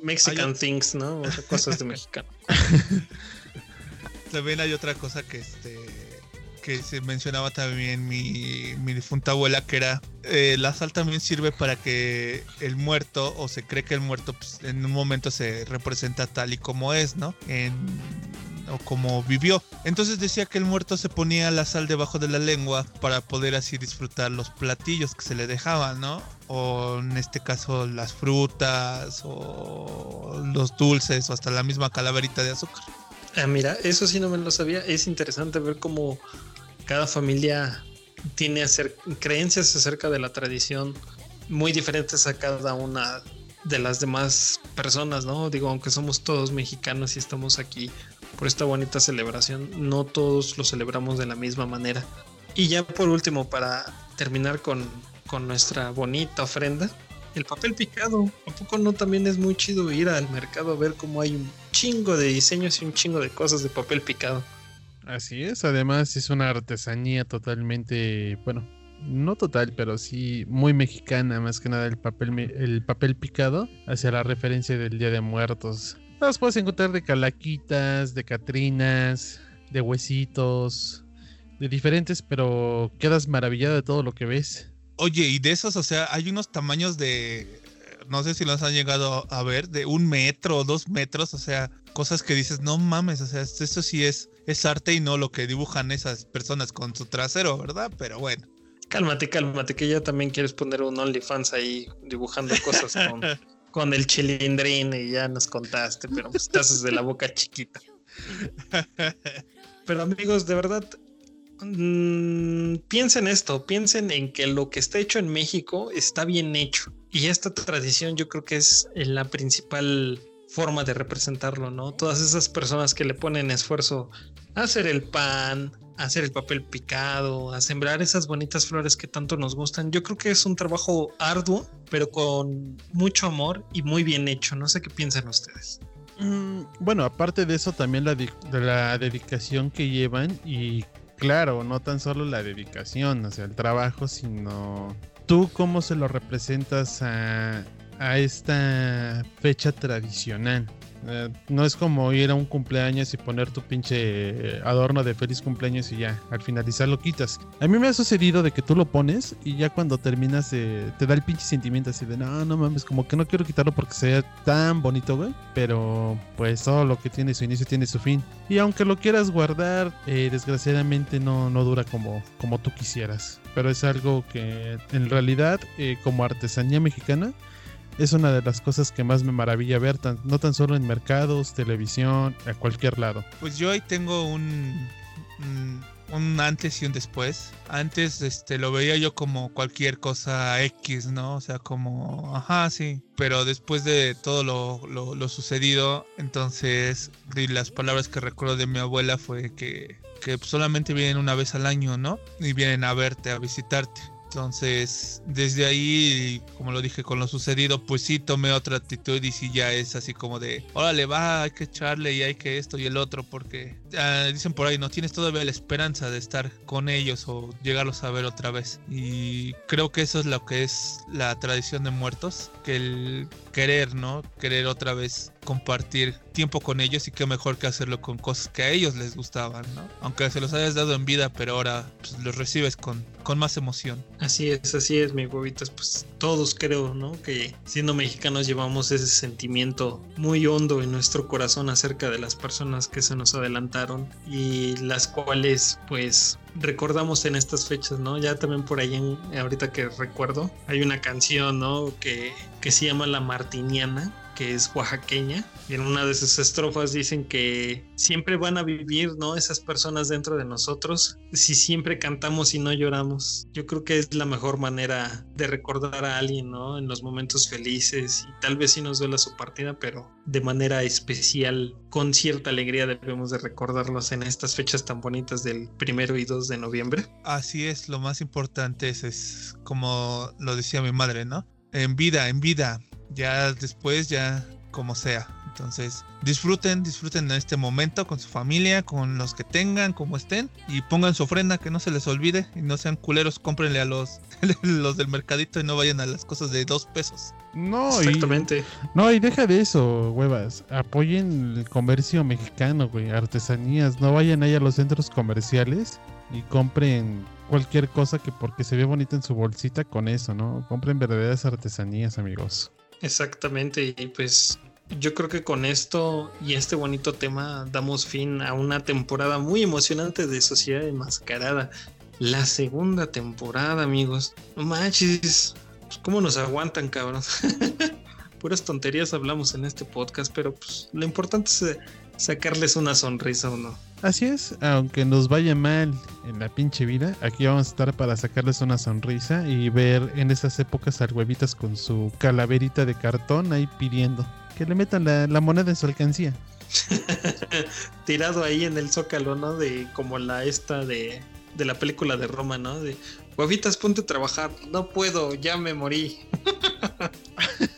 Mexican Hay things, ¿no? O sea, cosas de mexicano. También hay otra cosa que este que se mencionaba también mi, mi difunta abuela que era eh, la sal también sirve para que el muerto o se cree que el muerto pues, en un momento se representa tal y como es, ¿no? En, o como vivió. Entonces decía que el muerto se ponía la sal debajo de la lengua para poder así disfrutar los platillos que se le dejaban, ¿no? O en este caso las frutas o los dulces o hasta la misma calaverita de azúcar. Ah, mira, eso sí no me lo sabía. Es interesante ver cómo cada familia tiene creencias acerca de la tradición muy diferentes a cada una de las demás personas, ¿no? Digo, aunque somos todos mexicanos y estamos aquí por esta bonita celebración, no todos lo celebramos de la misma manera. Y ya por último, para terminar con, con nuestra bonita ofrenda, el papel picado. ¿A poco no también es muy chido ir al mercado a ver cómo hay un chingo de diseños y un chingo de cosas de papel picado? Así es, además es una artesanía totalmente, bueno, no total, pero sí muy mexicana, más que nada el papel, el papel picado, hacia la referencia del Día de Muertos. Los puedes encontrar de calaquitas, de catrinas, de huesitos, de diferentes, pero quedas maravillado de todo lo que ves. Oye, y de esos, o sea, hay unos tamaños de, no sé si los han llegado a ver, de un metro o dos metros, o sea, cosas que dices, no mames, o sea, esto sí es, es arte y no lo que dibujan esas personas con su trasero, ¿verdad? Pero bueno. Cálmate, cálmate, que ya también quieres poner un OnlyFans ahí dibujando cosas con, con el chilindrín y ya nos contaste, pero pues de la boca chiquita. Pero amigos, de verdad, mmm, piensen esto, piensen en que lo que está hecho en México está bien hecho. Y esta tradición yo creo que es la principal forma de representarlo, ¿no? Todas esas personas que le ponen esfuerzo a hacer el pan, hacer el papel picado, a sembrar esas bonitas flores que tanto nos gustan. Yo creo que es un trabajo arduo, pero con mucho amor y muy bien hecho. No sé qué piensan ustedes. Mm, bueno, aparte de eso, también la, la dedicación que llevan y claro, no tan solo la dedicación, o sea, el trabajo, sino tú cómo se lo representas a, a esta fecha tradicional. Eh, no es como ir a un cumpleaños y poner tu pinche eh, adorno de feliz cumpleaños y ya, al finalizar lo quitas. A mí me ha sucedido de que tú lo pones y ya cuando terminas te da el pinche sentimiento así de no, no mames, como que no quiero quitarlo porque sea tan bonito, güey. Pero pues todo lo que tiene su inicio tiene su fin. Y aunque lo quieras guardar, eh, desgraciadamente no, no dura como, como tú quisieras. Pero es algo que en realidad, como artesanía mexicana, es una de las cosas que más me maravilla ver, no tan solo en mercados, televisión, a cualquier lado. Pues yo ahí tengo un, un, antes y un después. Antes este, lo veía yo como cualquier cosa X, ¿no? O sea, como, ajá, sí. Pero después de todo lo, lo, sucedido, entonces las palabras que recuerdo de mi abuela fue que, que solamente vienen una vez al año, ¿no? Y vienen a verte, a visitarte. Entonces, desde ahí, como lo dije con lo sucedido, pues sí tomé otra actitud y sí ya es así como de, órale, va, hay que echarle y hay que esto y el otro, porque ah, dicen por ahí, no tienes todavía la esperanza de estar con ellos o llegarlos a ver otra vez. Y creo que eso es lo que es la tradición de muertos, que el querer, ¿no? Querer otra vez compartir tiempo con ellos y qué mejor que hacerlo con cosas que a ellos les gustaban, ¿no? Aunque se los hayas dado en vida, pero ahora pues, los recibes con, con más emoción. Así es, así es, mi huevitas. Pues todos creo, ¿no? Que siendo mexicanos llevamos ese sentimiento muy hondo en nuestro corazón acerca de las personas que se nos adelantaron y las cuales, pues, recordamos en estas fechas, ¿no? Ya también por ahí, en, ahorita que recuerdo, hay una canción, ¿no? Que, que se llama La Martiniana que es oaxaqueña, y en una de sus estrofas dicen que siempre van a vivir, ¿no? Esas personas dentro de nosotros si siempre cantamos y no lloramos. Yo creo que es la mejor manera de recordar a alguien, ¿no? En los momentos felices y tal vez sí nos duela su partida, pero de manera especial, con cierta alegría debemos de recordarlos en estas fechas tan bonitas del primero y 2 de noviembre. Así es, lo más importante es, es como lo decía mi madre, ¿no? En vida, en vida, ya después, ya como sea. Entonces, disfruten, disfruten de este momento con su familia, con los que tengan, como estén, y pongan su ofrenda, que no se les olvide, y no sean culeros, cómprenle a los, los del mercadito y no vayan a las cosas de dos pesos. No, Exactamente. no, y deja de eso, huevas. Apoyen el comercio mexicano, güey, artesanías. No vayan ahí a los centros comerciales y compren cualquier cosa que porque se ve bonita en su bolsita con eso, ¿no? Compren verdaderas artesanías, amigos. Exactamente, y pues yo creo que con esto y este bonito tema damos fin a una temporada muy emocionante de Sociedad Enmascarada. La segunda temporada, amigos. No manches, pues, ¿cómo nos aguantan, cabrón? Puras tonterías hablamos en este podcast, pero pues lo importante es sacarles una sonrisa o no. Así es, aunque nos vaya mal en la pinche vida, aquí vamos a estar para sacarles una sonrisa y ver en esas épocas al huevitas con su calaverita de cartón ahí pidiendo que le metan la, la moneda en su alcancía. Tirado ahí en el zócalo, ¿no? De como la esta de, de la película de Roma, ¿no? De huevitas, ponte a trabajar. No puedo, ya me morí.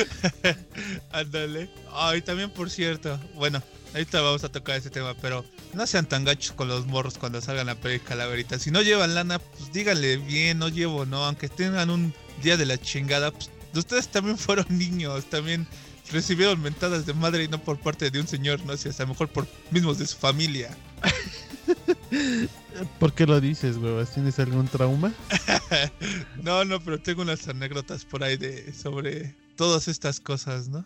Ándale. Ay, también por cierto, bueno, ahorita vamos a tocar ese tema, pero no sean tan gachos con los morros cuando salgan a pedir calaveritas. Si no llevan lana, pues díganle bien, no llevo, ¿no? Aunque tengan un día de la chingada, pues ustedes también fueron niños, también recibieron mentadas de madre y no por parte de un señor, no sé, a lo mejor por mismos de su familia. ¿Por qué lo dices, huevas? ¿Tienes algún trauma? no, no, pero tengo unas anécdotas por ahí de sobre todas estas cosas, ¿no?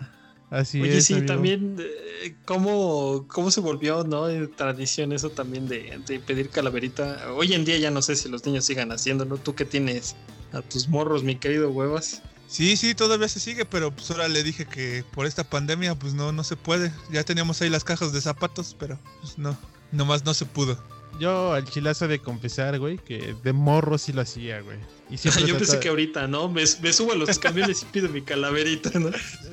Así Oye, es. sí, amigo. también, eh, ¿cómo, ¿cómo se volvió, no? Eh, Tradición eso también de, de pedir calaverita. Hoy en día ya no sé si los niños sigan haciéndolo. ¿Tú que tienes a tus morros, mi querido huevas? Sí, sí, todavía se sigue, pero pues ahora le dije que por esta pandemia pues no, no se puede. Ya teníamos ahí las cajas de zapatos, pero pues no, nomás no se pudo. Yo al chilazo de confesar, güey, que de morro sí lo hacía, güey. Y siempre Yo pensé trata- que ahorita, ¿no? Me, me subo a los camiones y pido mi calaverita, ¿no?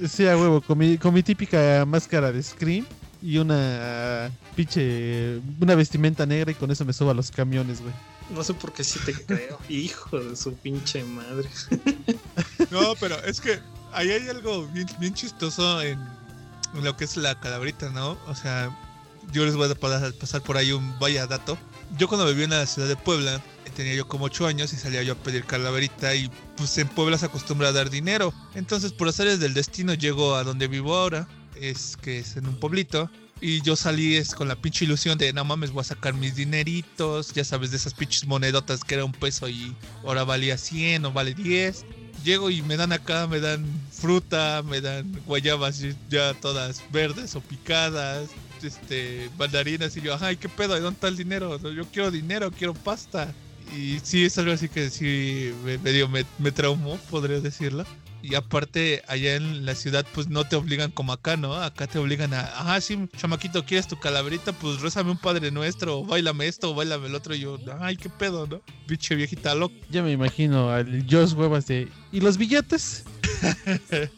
Sí, a huevo, con mi, con mi típica máscara de Scream y una pinche. una vestimenta negra y con eso me subo a los camiones, güey. No sé por qué sí te creo. Hijo de su pinche madre. No, pero es que ahí hay algo bien, bien chistoso en, en lo que es la calaverita, ¿no? O sea, yo les voy a pa- pasar por ahí un vaya dato. Yo cuando viví en la ciudad de Puebla, tenía yo como 8 años y salía yo a pedir calaverita y pues en Puebla se acostumbra a dar dinero. Entonces por las áreas del destino llego a donde vivo ahora, es que es en un pueblito. Y yo salí es con la pinche ilusión de, no mames, voy a sacar mis dineritos, ya sabes, de esas pinches monedotas que era un peso y ahora valía 100 o vale 10 llego y me dan acá, me dan fruta, me dan guayabas ya todas verdes o picadas, este, mandarinas y yo, ay, ¿qué pedo? ¿De dónde está el dinero? Yo quiero dinero, quiero pasta. Y sí, es algo así que sí me, medio me, me traumó, podría decirlo. Y aparte, allá en la ciudad, pues no te obligan como acá, ¿no? Acá te obligan a, ah, sí, chamaquito, ¿quieres tu calaverita? Pues rézame un padre nuestro, o bailame esto, o bailame el otro. Y yo, ay, qué pedo, ¿no? Pinche viejita loca. Ya me imagino al Josh Huevas de. ¿Y los billetes?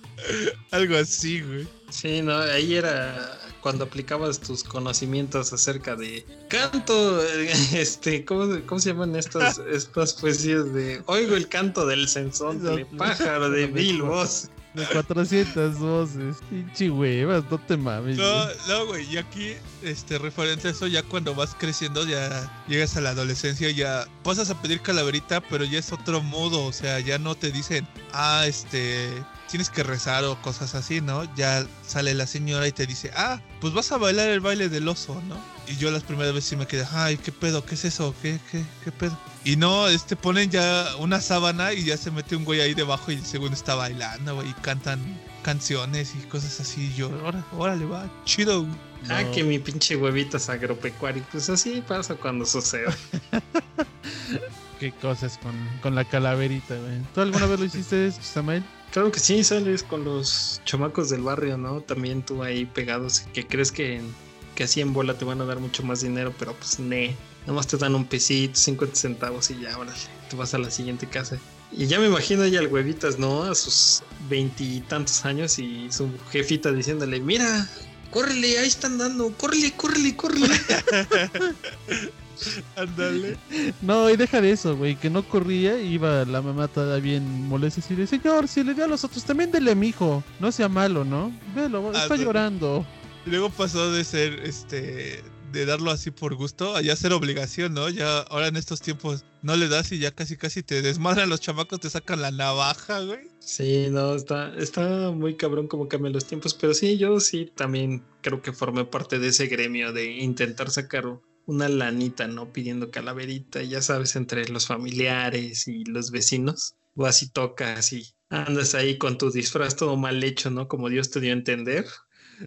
Algo así, güey. Sí, no, ahí era cuando aplicabas tus conocimientos acerca de canto, este, ¿cómo, cómo se llaman estas, estas poesías de oigo el canto del sensontle, pájaro de mil voz? De 400 voces. Pinche huevas, no te mames. No, no, güey, y aquí, este, referente a eso, ya cuando vas creciendo, ya llegas a la adolescencia, ya pasas a pedir calaverita, pero ya es otro modo, o sea, ya no te dicen, ah, este, tienes que rezar o cosas así, ¿no? Ya sale la señora y te dice, ah, pues vas a bailar el baile del oso, ¿no? Y yo las primeras veces sí me quedé, ay, ¿qué pedo? ¿Qué es eso? ¿Qué, qué, qué pedo? Y no, este, ponen ya una sábana y ya se mete un güey ahí debajo y el segundo está bailando, güey, y cantan canciones y cosas así. Y yo, "Órale, órale, va, chido. güey". Ah, que mi pinche huevitas agropecuario. Pues así pasa cuando sucede. Qué cosas con, con la calaverita, güey. ¿Tú alguna vez lo hiciste, Samuel? Claro que sí, sales con los chamacos del barrio, ¿no? También tú ahí pegados, que crees que, que así en bola te van a dar mucho más dinero, pero pues ne, nomás te dan un pesito, 50 centavos y ya, órale, te vas a la siguiente casa. Y ya me imagino ya al huevitas, ¿no? A sus veintitantos años y su jefita diciéndole, mira, córrele, ahí están dando, córrele, córrele, córrele. Ándale. No, y deja de eso, güey, que no corría, iba la mamá toda bien molesta y de señor, si le dio a los otros, también dele a mi hijo, no sea malo, ¿no? Velo, está llorando. Y luego pasó de ser, este, de darlo así por gusto a ya ser obligación, ¿no? Ya ahora en estos tiempos no le das y ya casi casi te desmadran los chamacos, te sacan la navaja, güey. Sí, no, está, está muy cabrón como cambian los tiempos, pero sí, yo sí también creo que formé parte de ese gremio de intentar sacar una lanita, ¿no? Pidiendo calaverita, ya sabes, entre los familiares y los vecinos. Vas y tocas y andas ahí con tu disfraz todo mal hecho, ¿no? Como Dios te dio a entender.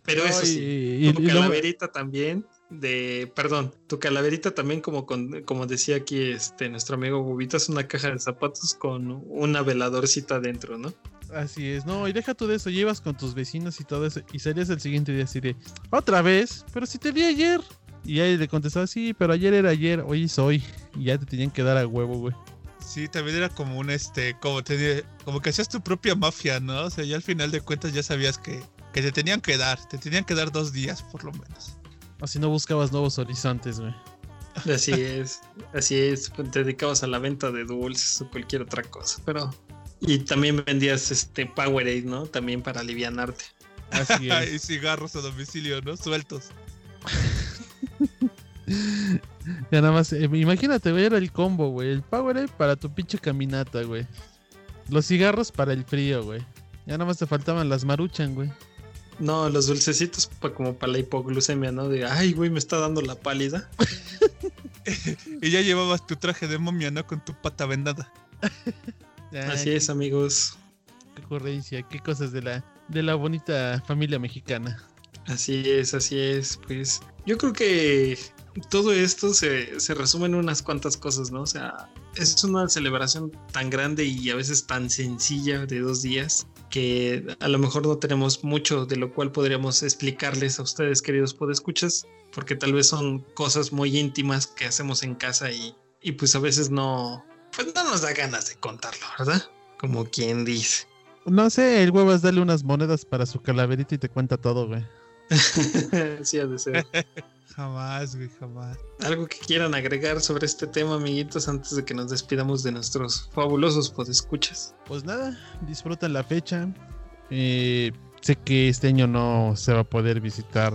Pero eso sí, y- tu y calaverita también de, perdón, tu calaverita también como con, como decía aquí este nuestro amigo Bubitas, una caja de zapatos con una veladorcita dentro, ¿no? Así es, no, y deja tú de eso, llevas con tus vecinos y todo eso, y salías el siguiente día así de, otra vez, pero si te vi ayer. Y ahí le contestaba, sí, pero ayer era ayer, hoy es hoy. Y ya te tenían que dar a huevo, güey. Sí, también era como un este, como te como que hacías tu propia mafia, ¿no? O sea, ya al final de cuentas ya sabías que, que te tenían que dar, te tenían que dar dos días por lo menos. Así no buscabas nuevos horizontes, güey. Así es, así es, te dedicabas a la venta de dulces o cualquier otra cosa, pero... Y también vendías este Powerade, ¿no? También para alivianarte. Así es. y cigarros a domicilio, ¿no? Sueltos. ya nada más, eh, imagínate, güey, era el combo, güey. El Powerade para tu pinche caminata, güey. Los cigarros para el frío, güey. Ya nada más te faltaban las maruchan, güey. No, los dulcecitos como para la hipoglucemia, ¿no? De, ay, güey, me está dando la pálida. y ya llevabas tu traje de momia, ¿no? Con tu pata vendada. Así es, amigos. Qué ocurrencia, qué cosas de la, de la bonita familia mexicana. Así es, así es. Pues yo creo que todo esto se, se, resume en unas cuantas cosas, ¿no? O sea, es una celebración tan grande y a veces tan sencilla de dos días que a lo mejor no tenemos mucho de lo cual podríamos explicarles a ustedes, queridos podescuchas, porque tal vez son cosas muy íntimas que hacemos en casa y, y pues a veces no, pues no nos da ganas de contarlo, ¿verdad? Como quien dice. No sé, el huevo es darle unas monedas para su calaverita y te cuenta todo, güey. sí, ha de ser. Jamás, güey, jamás. ¿Algo que quieran agregar sobre este tema, amiguitos, antes de que nos despidamos de nuestros fabulosos podescuchas? Pues nada, disfrutan la fecha. Eh, sé que este año no se va a poder visitar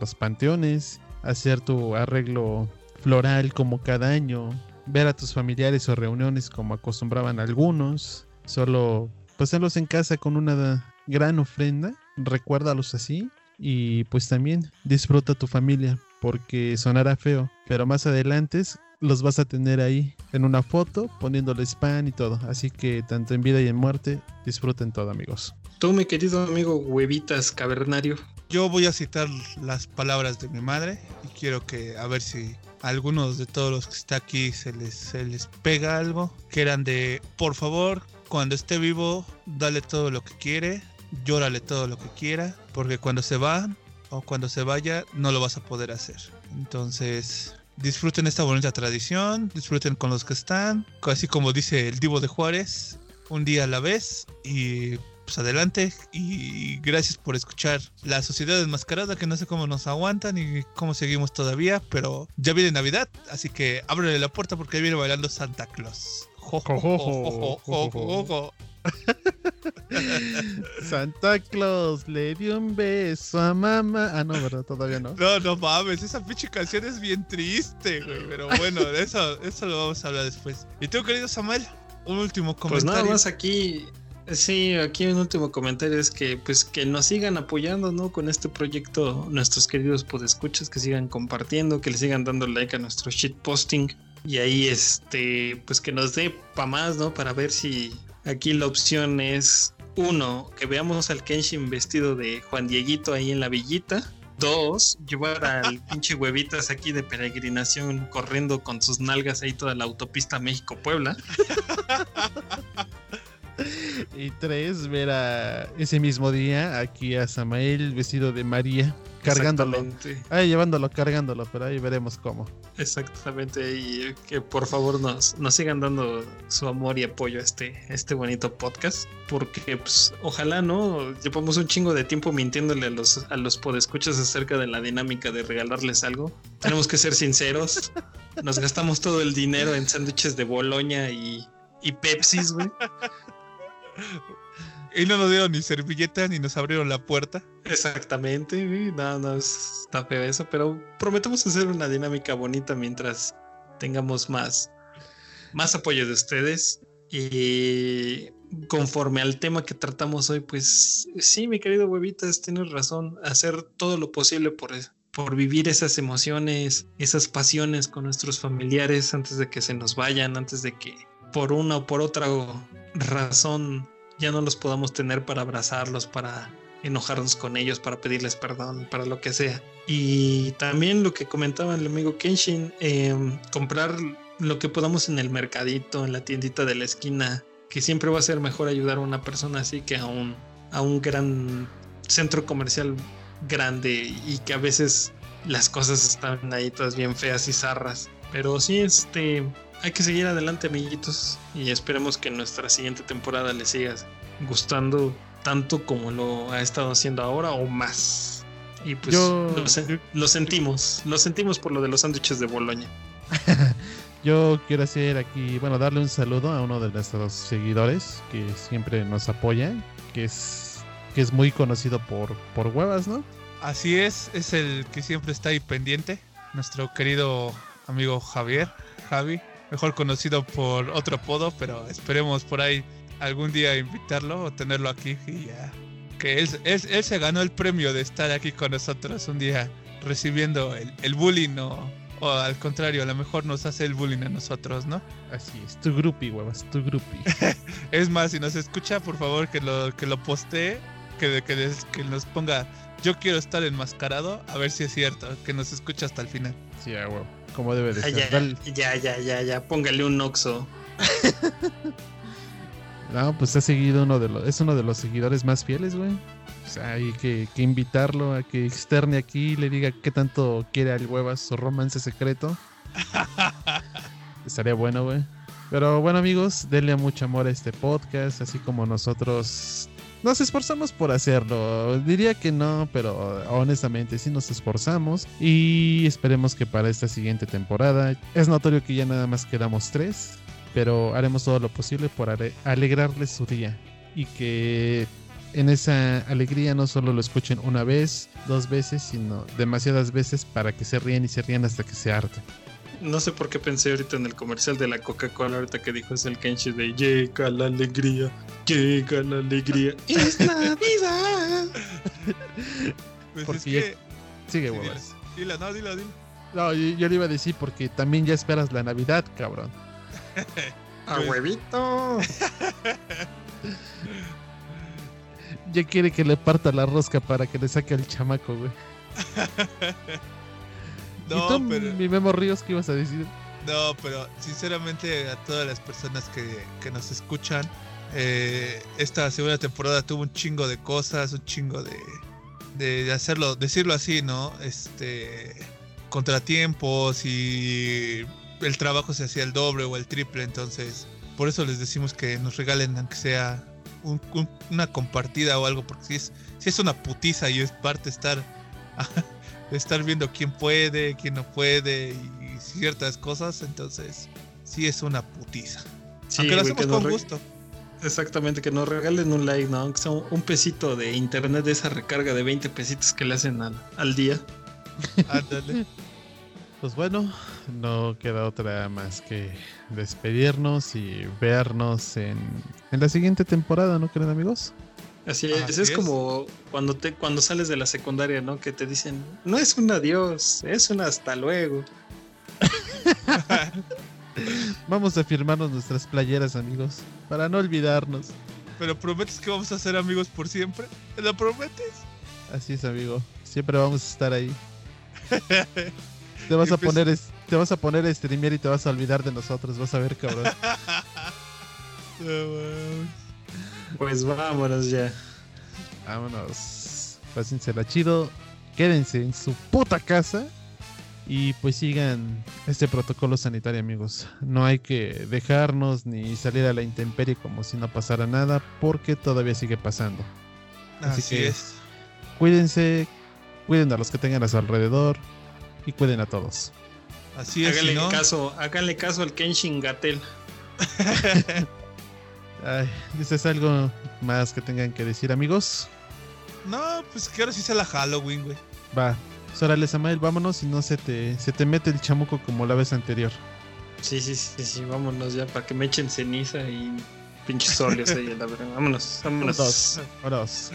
los panteones, hacer tu arreglo floral como cada año, ver a tus familiares o reuniones como acostumbraban algunos, solo pasarlos en casa con una gran ofrenda, recuérdalos así y pues también disfruta tu familia porque sonará feo, pero más adelante los vas a tener ahí en una foto poniéndoles pan y todo, así que tanto en vida y en muerte disfruten todo amigos. Tú mi querido amigo huevitas cavernario. Yo voy a citar las palabras de mi madre y quiero que a ver si a algunos de todos los que está aquí se les, se les pega algo, que eran de por favor cuando esté vivo, dale todo lo que quiere, llórale todo lo que quiera, porque cuando se va o cuando se vaya no lo vas a poder hacer. Entonces, disfruten esta bonita tradición, disfruten con los que están, así como dice el Divo de Juárez, un día a la vez y pues adelante y gracias por escuchar la sociedad desmascarada que no sé cómo nos aguantan y cómo seguimos todavía, pero ya viene Navidad, así que ábrele la puerta porque ahí viene bailando Santa Claus. Santa Claus le dio un beso a mamá. Ah, no, ¿verdad? Todavía no. No, no mames, esa pinche canción es bien triste, güey. Pero bueno, eso, eso lo vamos a hablar después. ¿Y tú, querido Samuel? Un último comentario. Pues nada más aquí. Sí, aquí un último comentario es que pues que nos sigan apoyando, ¿no? Con este proyecto, nuestros queridos podescuchas, que sigan compartiendo, que le sigan dando like a nuestro shitposting y ahí, este, pues que nos dé para más, ¿no? Para ver si aquí la opción es, uno, que veamos al Kenshin vestido de Juan Dieguito ahí en la villita. Dos, llevar al pinche huevitas aquí de peregrinación corriendo con sus nalgas ahí toda la autopista México-Puebla. y tres, ver a ese mismo día aquí a Samael vestido de María cargándolo. Ahí llevándolo, cargándolo, pero ahí veremos cómo. Exactamente, y que por favor nos, nos sigan dando su amor y apoyo a este, este bonito podcast, porque pues ojalá, ¿no? Llevamos un chingo de tiempo mintiéndole a los, a los podescuchas acerca de la dinámica de regalarles algo. Tenemos que ser sinceros, nos gastamos todo el dinero en sándwiches de Boloña y, y Pepsis, güey. Y no nos dieron ni servilleta ni nos abrieron la puerta. Exactamente, nada, no, está feo eso, pero prometemos hacer una dinámica bonita mientras tengamos más, más apoyo de ustedes. Y conforme al tema que tratamos hoy, pues sí, mi querido huevitas, tienes razón, hacer todo lo posible por, por vivir esas emociones, esas pasiones con nuestros familiares antes de que se nos vayan, antes de que por una o por otra razón ya no los podamos tener para abrazarlos, para enojarnos con ellos, para pedirles perdón, para lo que sea. Y también lo que comentaba el amigo Kenshin, em, comprar lo que podamos en el mercadito, en la tiendita de la esquina, que siempre va a ser mejor ayudar a una persona así que a un, a un gran centro comercial grande y que a veces las cosas están ahí todas bien feas y zarras. Pero sí, este, hay que seguir adelante, amiguitos, y esperemos que nuestra siguiente temporada les siga gustando tanto como lo ha estado haciendo ahora o más. Y pues Yo- lo, sen- yo- lo sentimos, lo sentimos por lo de los sándwiches de Boloña. Yo quiero hacer aquí, bueno, darle un saludo a uno de nuestros seguidores que siempre nos apoya, que es que es muy conocido por por huevas, ¿no? Así es, es el que siempre está ahí pendiente, nuestro querido amigo Javier, Javi, mejor conocido por otro apodo, pero esperemos por ahí algún día invitarlo o tenerlo aquí y ya. Que él, él- él se ganó el premio de estar aquí con nosotros un día recibiendo el, el bullying o, o al contrario, a lo mejor nos hace el bullying a nosotros, ¿no? Así es, tu grupi, huevas, tu grupi. Es más, si nos escucha, por favor que lo, que lo postee, que, que, des- que nos ponga yo quiero estar enmascarado, a ver si es cierto, que nos escucha hasta el final. Sí, a huevo, como debe de Ah, ser. ya, ya, ya, ya, ya, póngale un oxo. No, pues ha seguido uno de los, es uno de los seguidores más fieles, güey. O sea, hay que, que invitarlo a que externe aquí y le diga qué tanto quiere al huevas su romance secreto. Estaría bueno, güey. Pero bueno, amigos, denle mucho amor a este podcast, así como nosotros nos esforzamos por hacerlo. Diría que no, pero honestamente sí nos esforzamos. Y esperemos que para esta siguiente temporada, es notorio que ya nada más quedamos tres, pero haremos todo lo posible por ale- alegrarles su día. Y que en esa alegría no solo lo escuchen una vez, dos veces, sino demasiadas veces para que se ríen y se rían hasta que se harten. No sé por qué pensé ahorita en el comercial de la Coca-Cola, ahorita que dijo es el Kenshi de llega la alegría, llega la alegría. ¡Es Navidad! Pues Porque es que... Sigue, sí, dilo, no, dilo, dilo. No, yo, yo le iba a decir porque también ya esperas la Navidad, cabrón. ¡A huevito! Ya quiere que le parta la rosca para que le saque al chamaco, güey. ¿Y No, tú, pero... mi Memo Ríos, qué ibas a decir? No, pero sinceramente a todas las personas que, que nos escuchan, eh, esta segunda temporada tuvo un chingo de cosas, un chingo de, de hacerlo, decirlo así, ¿no? Este, contratiempos y el trabajo se hacía el doble o el triple, entonces por eso les decimos que nos regalen aunque sea un- un- una compartida o algo, porque si es, si es una putiza y es parte estar, estar viendo quién puede, quién no puede y ciertas cosas, entonces sí es una putiza. Sí, aunque lo hacemos con gusto. Exactamente, que nos regalen un like, ¿no? Aunque sea un, un pesito de internet de esa recarga de 20 pesitos que le hacen al, al día. Ándale. Pues bueno, no queda otra más que despedirnos y vernos en, en la siguiente temporada, ¿no creen amigos? Así es, Así es es. como cuando te cuando sales de la secundaria, ¿no? Que te dicen, no es un adiós, es un hasta luego. Vamos a firmarnos nuestras playeras, amigos, para no olvidarnos. Pero prometes que vamos a ser amigos por siempre. ¿Lo prometes? Así es, amigo. Siempre vamos a estar ahí. Te vas a poner te vas a poner a streamear y te vas a olvidar de nosotros, vas a ver, cabrón. No. Pues vámonos ya. Vámonos. Pásensela chido. Quédense en su puta casa. Y pues sigan este protocolo sanitario, amigos. No hay que dejarnos ni salir a la intemperie como si no pasara nada, porque todavía sigue pasando. Así Así que- es. Cuídense, cuiden a los que tengan a su alrededor y cuiden a todos. Así es. Háganle si no, caso, háganle caso al Kenshin Gatel. Ay, ¿dices algo más que tengan que decir, amigos? no, pues que ahora sí sea la Halloween, güey. Va. Órale, Samael, vámonos y no se te, se te mete el chamuco como la vez anterior. Sí, sí, sí, sí, vámonos ya para que me echen ceniza y pinches óleos ahí, la verdad. Vámonos, vámonos. Vámonos. Vámonos.